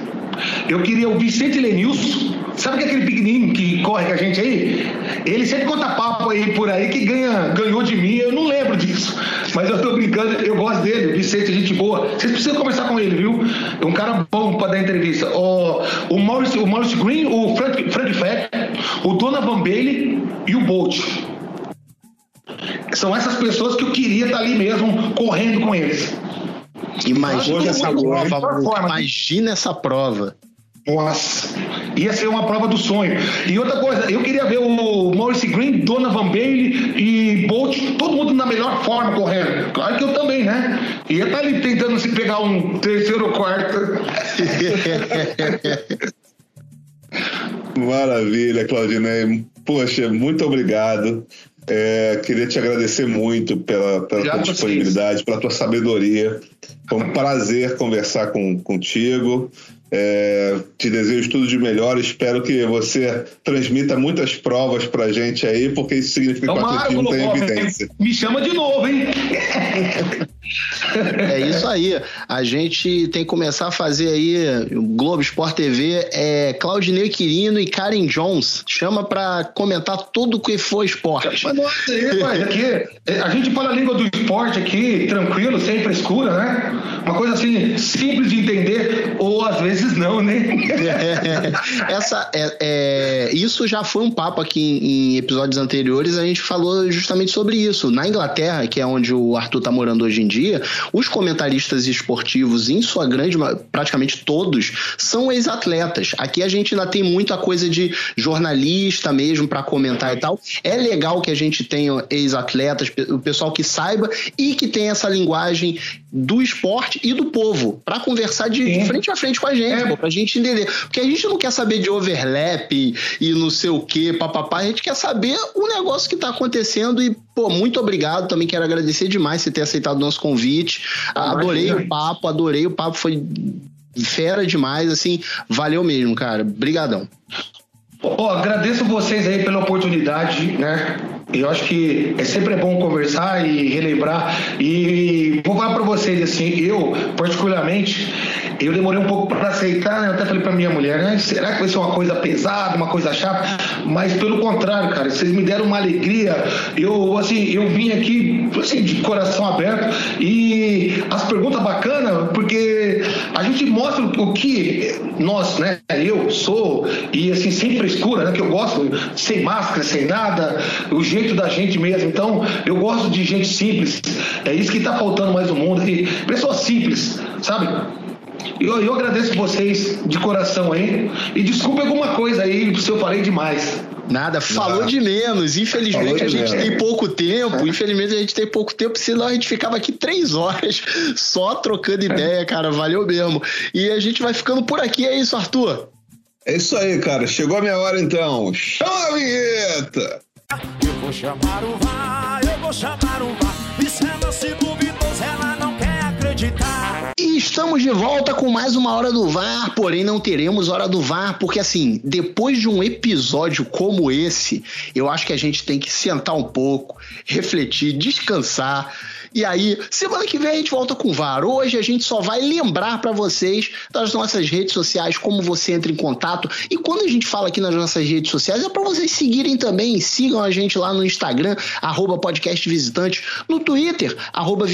Eu queria o Vicente Lenilson, Sabe que aquele pequenininho que corre com a gente aí? Ele sempre conta papo aí por aí que ganha, ganhou de mim, eu não lembro disso. Mas eu tô brincando, eu gosto dele, Vicente, gente boa. Vocês precisam conversar com ele, viu? É um cara bom para dar entrevista. O, o, Maurice, o Maurice Green, o Frank, Frank Fett, o Donovan Bailey e o Bolt. São essas pessoas que eu queria estar ali mesmo, correndo com eles. Imagina essa prova, forma. imagina essa prova. Nossa, ia ser uma prova do sonho. E outra coisa, eu queria ver o Maurice Green, Donovan Bailey e Bolt, todo mundo na melhor forma correndo. Claro que eu também, né? Ia estar ali tentando se pegar um terceiro ou quarto. (laughs) Maravilha, Claudinei. Poxa, muito obrigado. É, queria te agradecer muito pela, pela tua disponibilidade, pela tua sabedoria. Foi um prazer conversar com, contigo. É, te desejo tudo de melhor. Espero que você transmita muitas provas pra gente aí, porque isso significa que o atletismo tem evidência. (laughs) Me chama de novo, hein? É isso aí. A gente tem que começar a fazer aí o Globo Sport TV é Claudinei Quirino e Karen Jones. Chama pra comentar tudo que for esporte. Mas nossa, aí, pai, aqui, é, a gente fala a língua do esporte aqui, tranquilo, sem frescura, né? Uma coisa assim, simples de entender, ou às vezes não, né? É, essa, é, é, isso já foi um papo aqui em, em, episódios anteriores, a gente falou justamente sobre isso. Na Inglaterra, que é onde o Arthur tá morando hoje em dia, os comentaristas esportivos, em sua grande, praticamente todos, são ex-atletas. Aqui a gente ainda tem muita coisa de jornalista mesmo para comentar e tal. É legal que a gente tenha ex-atletas, o pessoal que saiba e que tenha essa linguagem do esporte e do povo para conversar de, de, frente a frente com a gente, é. pô, pra gente entender. Porque a gente não quer saber de overlap e, não sei o que, papapá, a gente quer saber o negócio que tá acontecendo e, pô, muito obrigado, também quero agradecer demais você ter aceitado o nosso convite. Ah, adorei imagina. o papo, adorei o papo, foi fera demais, assim, valeu mesmo, cara. Brigadão. Oh, agradeço vocês aí pela oportunidade, né? Eu acho que é sempre bom conversar e relembrar. E vou falar para vocês assim, eu particularmente eu demorei um pouco para aceitar, né? Eu até falei para minha mulher, né? Será que vai ser uma coisa pesada, uma coisa chata? Mas pelo contrário, cara, vocês me deram uma alegria. Eu, assim, eu vim aqui, assim, de coração aberto e as perguntas bacanas, porque a gente mostra o que nós, né? Eu sou e assim sempre escura, né? Que eu gosto sem máscara, sem nada, o jeito da gente mesmo. Então, eu gosto de gente simples. É isso que está faltando mais no mundo, e pessoas simples, sabe? Eu, eu agradeço vocês de coração aí. E desculpe alguma coisa aí se eu falei demais. Nada, falou de menos. Infelizmente de a gente menos. tem pouco tempo. Infelizmente a gente tem pouco tempo, senão a gente ficava aqui três horas (laughs) só trocando ideia, cara. Valeu mesmo. E a gente vai ficando por aqui, é isso, Arthur? É isso aí, cara. Chegou a minha hora então. Chama a vinheta! Eu vou chamar o VAR, eu vou chamar o VAR. E se ela se duvidosa, ela não quer acreditar. E estamos de volta com mais uma Hora do VAR, porém não teremos Hora do VAR, porque assim, depois de um episódio como esse, eu acho que a gente tem que sentar um pouco, refletir, descansar e aí, semana que vem a gente volta com o VAR. Hoje a gente só vai lembrar para vocês das nossas redes sociais, como você entra em contato. E quando a gente fala aqui nas nossas redes sociais, é para vocês seguirem também. Sigam a gente lá no Instagram, arroba no Twitter, arroba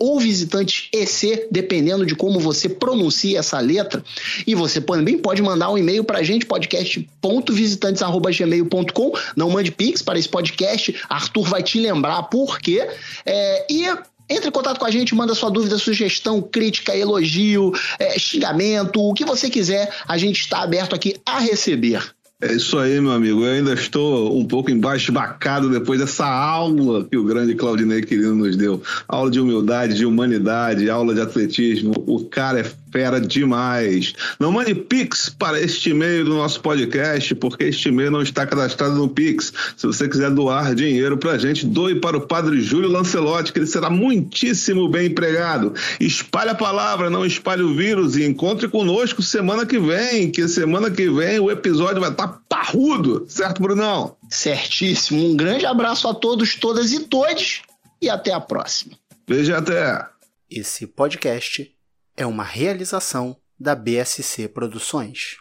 ou visitantesec, dependendo de como você pronuncia essa letra. E você também pode mandar um e-mail para a gente, podcast.visitantes.gmail.com. Não mande pix para esse podcast. Arthur vai te lembrar por quê. É, e entre em contato com a gente, manda sua dúvida, sugestão, crítica, elogio, é, xingamento, o que você quiser, a gente está aberto aqui a receber. É isso aí, meu amigo. Eu ainda estou um pouco embasbacado depois dessa aula que o grande Claudinei Quirino nos deu. Aula de humildade, de humanidade, aula de atletismo. O cara é fera demais. Não mande Pix para este e-mail do nosso podcast, porque este e-mail não está cadastrado no Pix. Se você quiser doar dinheiro para a gente, doe para o Padre Júlio Lancelotti, que ele será muitíssimo bem empregado. Espalhe a palavra, não espalhe o vírus e encontre conosco semana que vem, que semana que vem o episódio vai estar parrudo, certo, Brunão? Certíssimo. Um grande abraço a todos, todas e todos e até a próxima. Beijo até. Esse podcast é uma realização da BSC Produções.